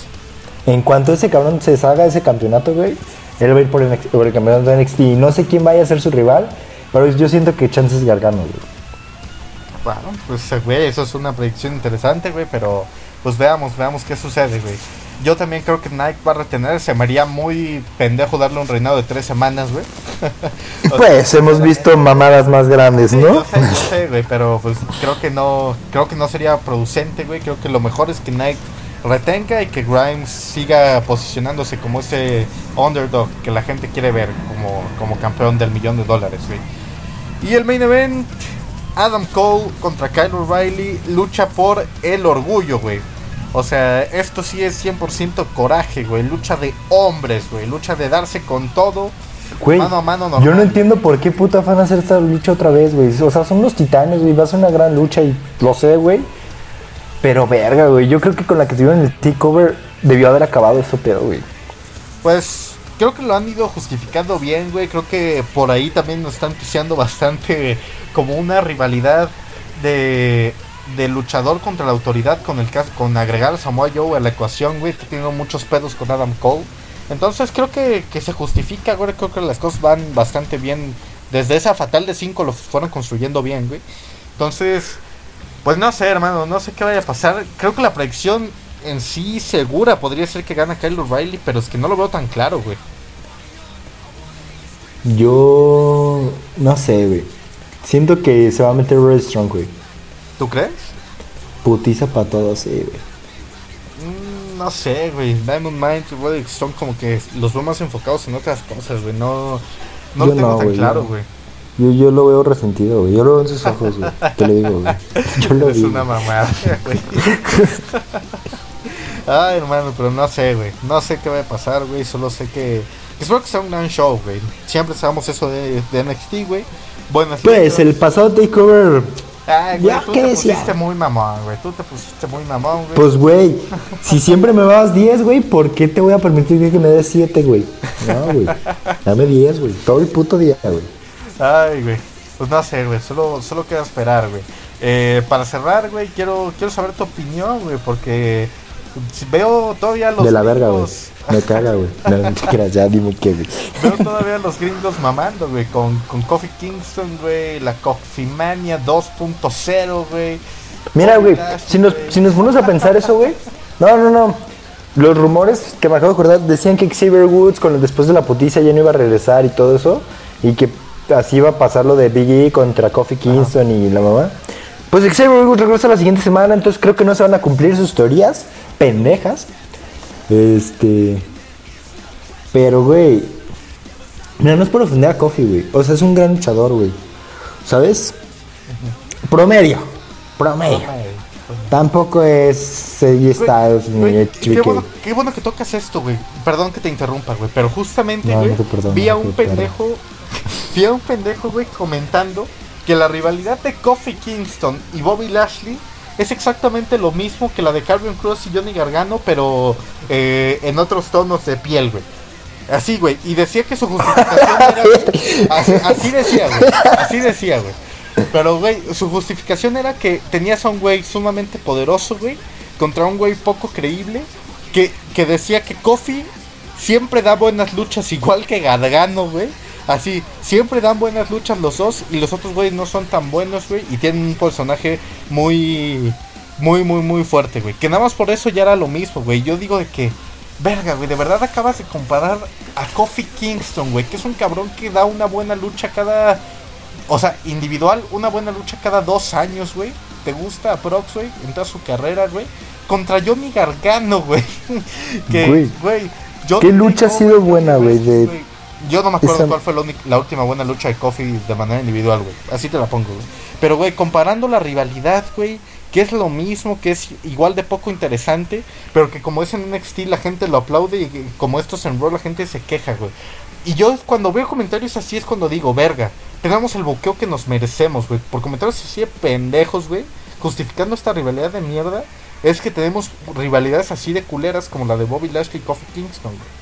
En cuanto ese cabrón se salga de ese campeonato, güey, él va a ir por el, por el campeonato de NXT. Y no sé quién vaya a ser su rival, pero yo siento que chances Gargano, güey. Bueno, pues, güey, eso es una predicción interesante, güey, pero pues veamos, veamos qué sucede, güey. Yo también creo que Nike va a retener, se me haría muy pendejo darle un reinado de tres semanas, güey. Sea, Pues hemos visto mamadas más grandes, Sí, ¿no? yo sé, yo sé, güey, pero pues creo que no, creo que no sería producente, güey. Creo que lo mejor es que Nike retenga y que Grimes siga posicionándose como ese underdog que la gente quiere ver como, como campeón del millón de dólares, güey. Y el main event, Adam Cole contra Kyle O'Reilly lucha por el orgullo, güey. O sea, esto sí es 100% coraje, güey. Lucha de hombres, güey. Lucha de darse con todo. Güey, Mano a mano normal. yo no entiendo por qué puta van a hacer esta lucha otra vez, güey. O sea, son los titanes, güey. Va a ser una gran lucha y lo sé, güey. Pero verga, güey. Yo creo que con la que tuvieron el takeover debió haber acabado este pedo, güey. Pues creo que lo han ido justificando bien, güey. Creo que por ahí también nos están piseando bastante como una rivalidad de, de luchador contra la autoridad con el caso, con agregar a Samoa Joe a la ecuación, güey. Que tiene muchos pedos con Adam Cole. Entonces creo que, que se justifica, güey. Creo que las cosas van bastante bien. Desde esa fatal de 5 lo fueron construyendo bien, güey. Entonces, pues no sé, hermano. No sé qué vaya a pasar. Creo que la predicción en sí segura podría ser que gana Kyle O'Reilly, pero es que no lo veo tan claro, güey. Yo no sé, güey. Siento que se va a meter Red Strong, güey. ¿Tú crees? Putiza para todos, sí, güey. Mm, no sé, güey. Diamond Mine y Roderick son como que los veo más enfocados en otras cosas, güey. No, no Yo lo tengo no, tan güey, claro, güey. Yo, yo lo veo resentido, güey. Yo lo veo en sus ojos, güey. Te lo digo, güey. Yo lo Es una mamada, güey. Ay, hermano, pero no sé, güey. No sé qué va a pasar, güey. Solo sé que. Espero que sea un gran show, güey. Siempre sabemos eso de, de NXT, güey. Buenas Pues el pasado takeover, Ay, güey, Ya, tú ¿qué te decía? pusiste muy mamón, güey. Tú te pusiste muy mamón, güey. pues güey, si siempre me das 10, güey, ¿por qué te voy a permitir que me des 7, güey? No, güey. Dame 10, güey. Todo el puto día, güey. Ay, güey. Pues no sé, güey. Solo, solo queda esperar, güey. Eh, para cerrar, güey, quiero, quiero saber tu opinión, güey, porque veo todavía los De la verga, güey. Me caga, güey. No, no te creas, ya dime qué, güey. Veo todavía los gringos mamando, güey, con, con Coffee Kingston, güey, la Coffee Mania 2.0, güey. Mira, güey, si nos, si nos ponemos a pensar eso, güey. No, no, no. Los rumores que me acabo de acordar decían que Xavier Woods, con, después de la puticia, ya no iba a regresar y todo eso. Y que así iba a pasar lo de Big E contra Kofi Kingston y la mamá. Pues Xavier Woods regresa la siguiente semana, entonces creo que no se van a cumplir sus teorías pendejas. Este. Pero, güey. Mira, no es por ofender a Kofi, güey. O sea, es un gran luchador, güey. ¿Sabes? Promedio. Promedio. Tampoco es Styles ni Güey, qué, bueno, qué bueno que tocas esto, güey. Perdón que te interrumpa, güey. Pero justamente, No, güey, no vi a un pendejo, vi a un pendejo, güey, comentando que la rivalidad de Kofi Kingston y Bobby Lashley es exactamente lo mismo que la de Carmen Cross y Johnny Gargano, pero eh, en otros tonos de piel, güey. Así, güey. Y decía que su justificación era. Así, así decía, güey. Así decía, güey. Pero, güey, su justificación era que tenías a un güey sumamente poderoso, güey, contra un güey poco creíble, que, que decía que Kofi siempre da buenas luchas, igual que Gargano, güey. Así, siempre dan buenas luchas los dos, y los otros güeyes no son tan buenos, güey, y tienen un personaje muy, muy, muy, muy fuerte, güey. Que nada más por eso ya era lo mismo, güey. Yo digo de que, verga, güey, de verdad acabas de comparar a Kofi Kingston, güey, que es un cabrón que da una buena lucha cada o sea, individual, una buena lucha cada dos años, güey. ¿Te gusta a Prox, güey? En toda su carrera, güey. Contra Johnny Gargano, güey. que, Güey, ¿qué lucha ha sido buena, güey, de- Yo no me acuerdo Esa- cuál fue la, única- la última buena lucha de Kofi de manera individual, güey. Así te la pongo, güey. Pero, güey, comparando la rivalidad, güey, que es lo mismo, que es igual de poco interesante, pero que como es en NXT la gente lo aplaude y como esto se Raw la gente se queja, güey. Y yo cuando veo comentarios así es cuando digo, verga, tengamos el buqueo que nos merecemos, güey. Por comentarios así de pendejos, güey, justificando esta rivalidad de mierda, es que tenemos rivalidades así de culeras como la de Bobby Lashley y Kofi Kingston, güey.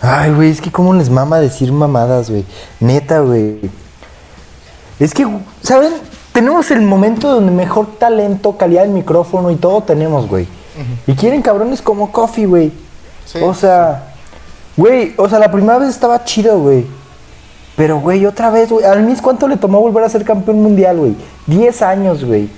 Ay, güey, es que cómo les mama decir mamadas, güey. Neta, güey. Es que, ¿saben? Tenemos el momento donde mejor talento, calidad del micrófono y todo tenemos, güey. Y quieren cabrones como Coffee, güey. Sí. O sea, güey, o sea, la primera vez estaba chido, güey. Pero, güey, otra vez, güey. Al mis cuánto le tomó volver a ser campeón mundial, güey. 10 años, güey.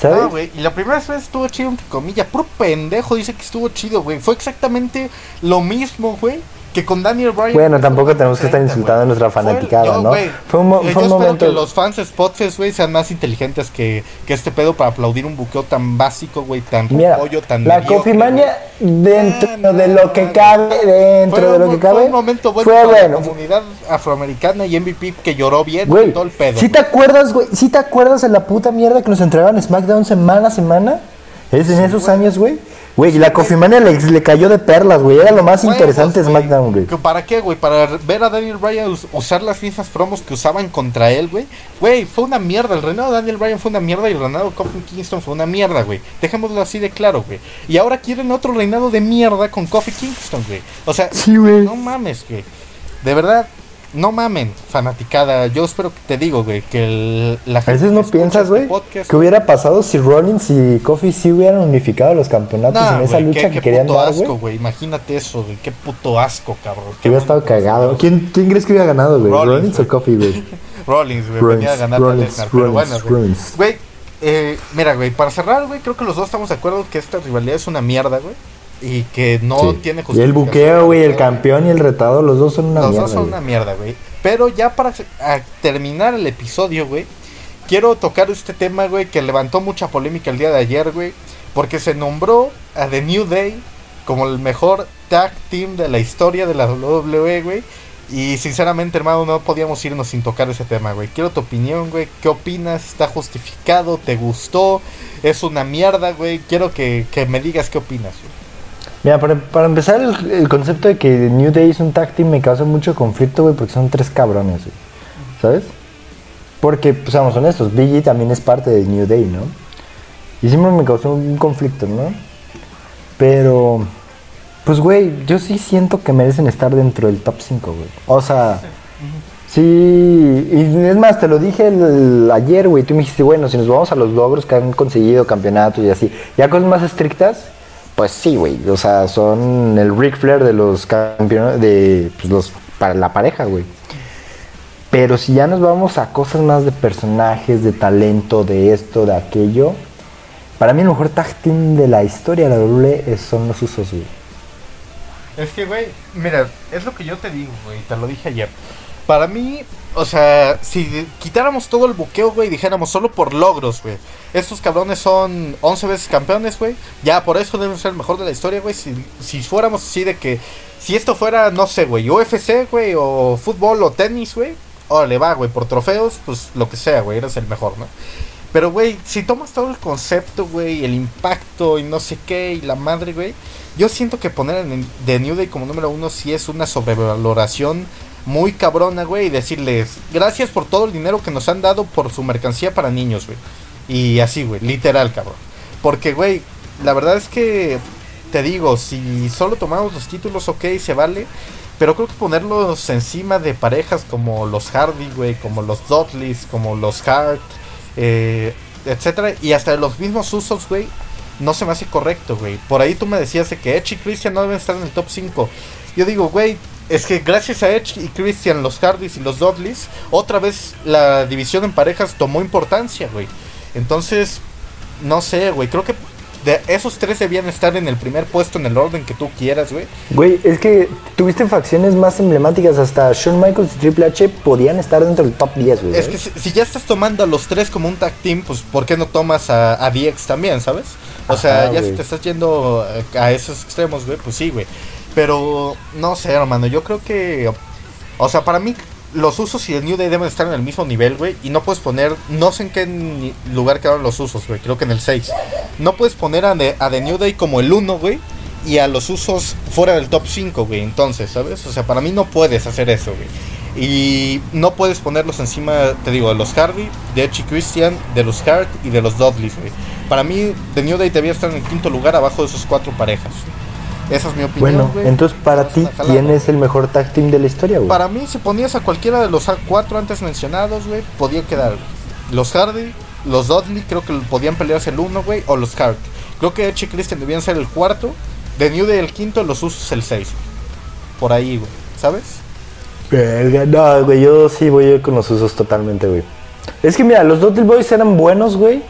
¿Sabes? Ah, güey, y la primera vez estuvo chido, entre comillas. Puro pendejo dice que estuvo chido, güey. Fue exactamente lo mismo, güey, que con Daniel Bryan. Bueno, en tampoco tenemos que estar 30, insultando a nuestra fanaticada, ¿no? güey, Fue un fue un yo espero momento- que los fans de Spotfest, güey, sean más inteligentes que, que este pedo para aplaudir un buqueo tan básico, güey, tan Mira, pollo, tan la Cofimania dentro Ah, de lo que cabe, dentro Fue de lo un- que cabe, Fue un momento bueno fue bueno. la comunidad afroamericana y MVP que lloró bien Güey, todo el pedo. ¿sí te acuerdas, güey? ¿Sí te acuerdas de la puta mierda que nos entregaban SmackDown semana a semana? Es en esos años, güey. Güey, y la Cofimania le, le cayó de perlas, güey. Era lo más interesante de güey. SmackDown, güey. ¿Que ¿Para qué, güey? Para ver a Daniel Bryan us- usar las mismas promos que usaban contra él, güey. Güey, fue una mierda. El reinado de Daniel Bryan fue una mierda y el reinado de Kofi Kingston fue una mierda, güey. Dejémoslo así de claro, güey. Y ahora quieren otro reinado de mierda con Kofi Kingston, güey. O sea, Sí, güey. no mames, güey. De verdad, no mamen, fanaticada. Yo espero que te digo, güey, que el- la A gente veces que no piensas, este güey, podcast- qué hubiera pasado si Rollins y Kofi sí hubieran unificado los campeonatos Nah, en esa güey, lucha qué- que qué querían puto dar, asco, güey. Imagínate eso, güey. Qué puto asco, cabrón. Qué Que hubiera estado cagado. ¿Quién, ¿Quién crees que hubiera ganado, güey? Rollins, ¿Rollins o Kofi, güey? Rollins, güey, Rollins, venía a ganar a Rollins, Lesnar, pero Rollins, bueno, güey. Rollins. Güey, eh, mira, güey, para cerrar, güey, creo que los dos estamos de acuerdo que esta rivalidad es una mierda, güey. Y que no Sí. tiene Y el buqueo, güey, el campeón y el retador, los dos son una Los mierda. dos son una mierda, güey. Pero ya para terminar el episodio, güey, quiero tocar este tema, güey, que levantó mucha polémica el día de ayer, güey. Porque se nombró a The New Day como el mejor tag team de la historia de la WWE, güey. Y sinceramente, hermano, no podíamos irnos sin tocar ese tema, güey. Quiero tu opinión, güey. ¿Qué opinas? ¿Está justificado? ¿Te gustó? ¿Es una mierda, güey? Quiero que, que me digas qué opinas, güey. Mira, para, para empezar, el, el concepto de que New Day es un tag team me causa mucho conflicto, güey, porque son tres cabrones, güey. ¿Sabes? Porque, pues, seamos honestos, Biggie también es parte de New Day, ¿no? Y siempre me causó un conflicto, ¿no? Pero, pues, güey, yo sí siento que merecen estar dentro del top 5, güey. O sea, sí, y es más, te lo dije el- ayer, güey, tú me dijiste, bueno, si nos vamos a los logros que han conseguido campeonatos y así, ya cosas más estrictas, pues sí, güey, o sea, son el Ric Flair de los campeones, de, pues, los, para la pareja, güey. Pero si ya nos vamos a cosas más de personajes, de talento, de esto, de aquello, para mí el mejor tag team de la historia de la WWE son los usos, güey. Es que, güey, mira, es lo que yo te digo, güey, te lo dije ayer. Para mí, o sea, si quitáramos todo el buqueo, güey, dijéramos solo por logros, güey. Estos cabrones son 11 veces campeones, güey. Ya por eso deben ser el mejor de la historia, güey. Si, si fuéramos así de que, si esto fuera, no sé, güey, UFC, güey, o fútbol o tenis, güey. Órale, va, güey, por trofeos, pues lo que sea, güey, eres el mejor, ¿no? Pero, güey, si tomas todo el concepto, güey, el impacto y no sé qué, y la madre, güey, yo siento que poner en The New Day como número uno sí es una sobrevaloración muy cabrona, güey, y decirles gracias por todo el dinero que nos han dado por su mercancía para niños, güey. Y así, güey, literal, cabrón. Porque, güey, la verdad es que, te digo, si solo tomamos los títulos, ok, se vale. Pero creo que ponerlos encima de parejas como los Hardy, güey, como los Dudleys, como los Hart, eh, etcétera, y hasta los mismos usos, güey, no se me hace correcto, güey. Por ahí tú me decías de que Edge y Christian no deben estar en el top 5. Yo digo, güey, es que gracias a Edge y Christian, los Hardys y los Dudleys, otra vez la división en parejas tomó importancia, güey. Entonces, no sé, güey, creo que de esos tres debían estar en el primer puesto en el orden que tú quieras, güey. Güey, es que tuviste facciones más emblemáticas, hasta Shawn Michaels y Triple H podían estar dentro del top 10, güey. Es que si, si ya estás tomando a los tres como un tag team, pues ¿por qué no tomas a, a DX también, sabes? O sea, ya si te estás yendo eh, a esos extremos, güey, pues sí, güey. Pero no sé, hermano, yo creo que. O sea, para mí, los usos y el New Day deben estar en el mismo nivel, güey. Y no puedes poner. No sé en qué lugar quedaron los usos, güey. Creo que en el 6. No puedes poner a a The New Day como el 1, güey. Y a los usos fuera del top 5, güey. Entonces, ¿sabes? O sea, para mí no puedes hacer eso, güey. Y no puedes ponerlos encima, te digo, de los Hardy, de Edge Christian, de los Hart y de los Dudleys, güey. Para mí, The New Day debía estar en el quinto lugar abajo de esos cuatro parejas. Esa es mi opinión. Bueno, entonces para ti, ¿quién es el mejor tag team de la historia, güey? Para mí, si ponías a cualquiera de los cuatro antes mencionados, güey, podía quedar. Los Hardy, los Dudley, creo que podían pelearse el uno, güey, o los Hart. Creo que Edge y Christian debían ser el cuarto. The New Day el quinto, los Usos el seis. Por ahí, güey, ¿sabes? no, güey, yo sí voy a ir con los Usos totalmente, güey. Es que mira, los Dudley Boys eran buenos, güey.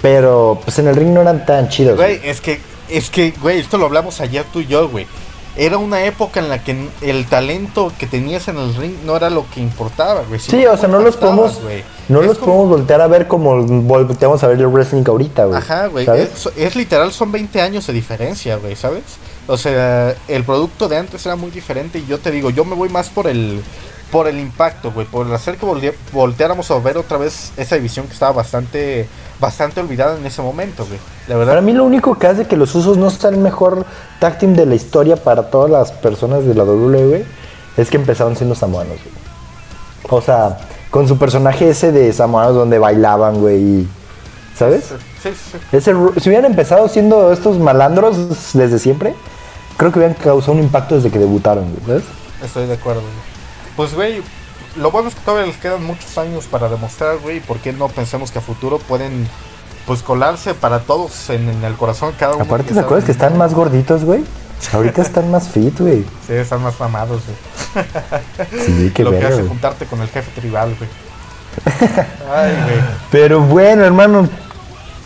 Pero pues en el ring no eran tan chidos. Güey, es que es que, güey, esto lo hablamos ayer tú y yo, güey. Era una época en la que el talento que tenías en el ring no era lo que importaba, güey. sí, o sea, no los podemos, no los podemos voltear a ver como volteamos a ver el wrestling ahorita, güey. Ajá, güey. Es, literal, son 20 años de diferencia, güey, ¿sabes? O sea, el producto de antes era muy diferente y yo te digo, yo me voy más por el por el impacto, güey, por hacer que volteáramos a ver otra vez esa división que estaba bastante bastante olvidada en ese momento, güey. La verdad. Para mí lo único que hace que los usos no sean el mejor tag team de la historia para todas las personas de la WWE es que empezaron siendo samoanos, güey. O sea, con su personaje ese de samoanos donde bailaban, güey. ¿Sabes? Sí, sí. si hubieran empezado siendo estos malandros desde siempre, creo que hubieran causado un impacto desde que debutaron, güey, ¿sabes? Estoy de acuerdo, güey. Pues, güey, lo bueno es que todavía les quedan muchos años para demostrar, güey, por qué no pensamos que a futuro pueden pues colarse para todos en, el corazón cada uno. Aparte, ¿te acuerdas que están más gorditos, güey? Ahorita están más fit, güey. Sí, están más mamados, güey. Sí, qué Lo que hace juntarte con el jefe tribal, güey. Ay, güey. Pero bueno, hermano,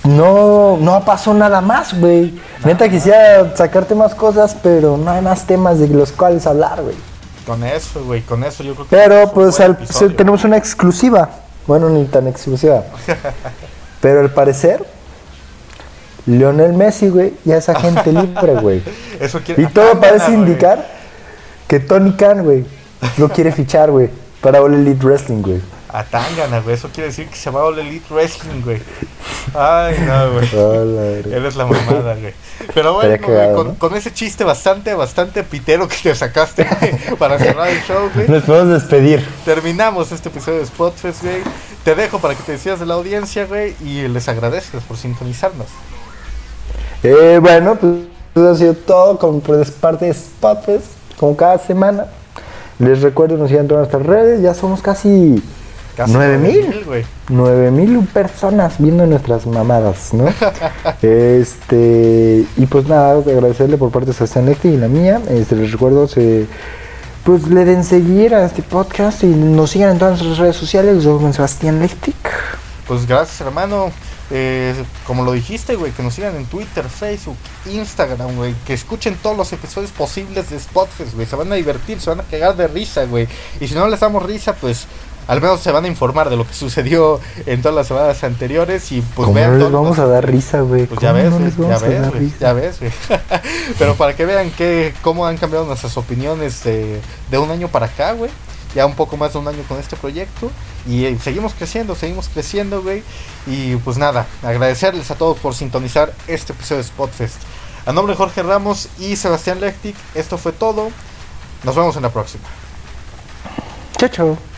no, no pasó nada más, güey. Neta quisiera sacarte más cosas, pero no hay más temas de los cuales hablar, güey. Con eso, güey, con eso yo creo que... Pero pues tenemos una exclusiva. Bueno, ni tan exclusiva. Pero al parecer, Lionel Messi, güey, ya es agente libre, güey. y todo parece indicar que Tony Khan, güey, lo quiere fichar, güey, para All Elite Wrestling, güey a Tangana, güey. Eso quiere decir que se va a Elite Wrestling, güey. Ay, no, güey. Eres la mamada, güey. Pero bueno, con, ese chiste bastante, bastante pitero que te sacaste para cerrar el show, güey. Nos podemos despedir. Terminamos este episodio de Spotfest, güey. Te dejo para que te decidas de la audiencia, güey. Y les agradezcas por sintonizarnos. Eh, bueno, pues eso ha sido todo con, por parte de Spotfest, como cada semana. Les recuerdo, nos sigan en todas nuestras redes. Ya somos casi ¿Nueve mil? Nueve mil personas viendo nuestras mamadas, ¿no? este, y pues nada, agradecerle por parte de Sebastián Lectic y la mía. Este, les recuerdo, se, pues le den seguir a este podcast y nos sigan en todas nuestras redes sociales. Yo con Sebastián Lectic. Pues gracias, hermano. Eh, como lo dijiste, güey, que nos sigan en Twitter, Facebook, Instagram, güey, que escuchen todos los episodios posibles de Spotfest, güey, se van a divertir, se van a cagar de risa, güey, y si no les damos risa, pues al menos se van a informar de lo que sucedió en todas las semanas anteriores y pues vean. No les vamos a dar risa, güey. Pues ya ves, ya ves, ya ves, güey. Pero para que vean que cómo han cambiado nuestras opiniones de, de un año para acá, güey. Ya un poco más de un año con este proyecto. Y eh, seguimos creciendo, seguimos creciendo, güey. Y pues nada, agradecerles a todos por sintonizar este episodio de Spotfest. A nombre de Jorge Ramos y Sebastián Lectic, esto fue todo. Nos vemos en la próxima. Chao, chao.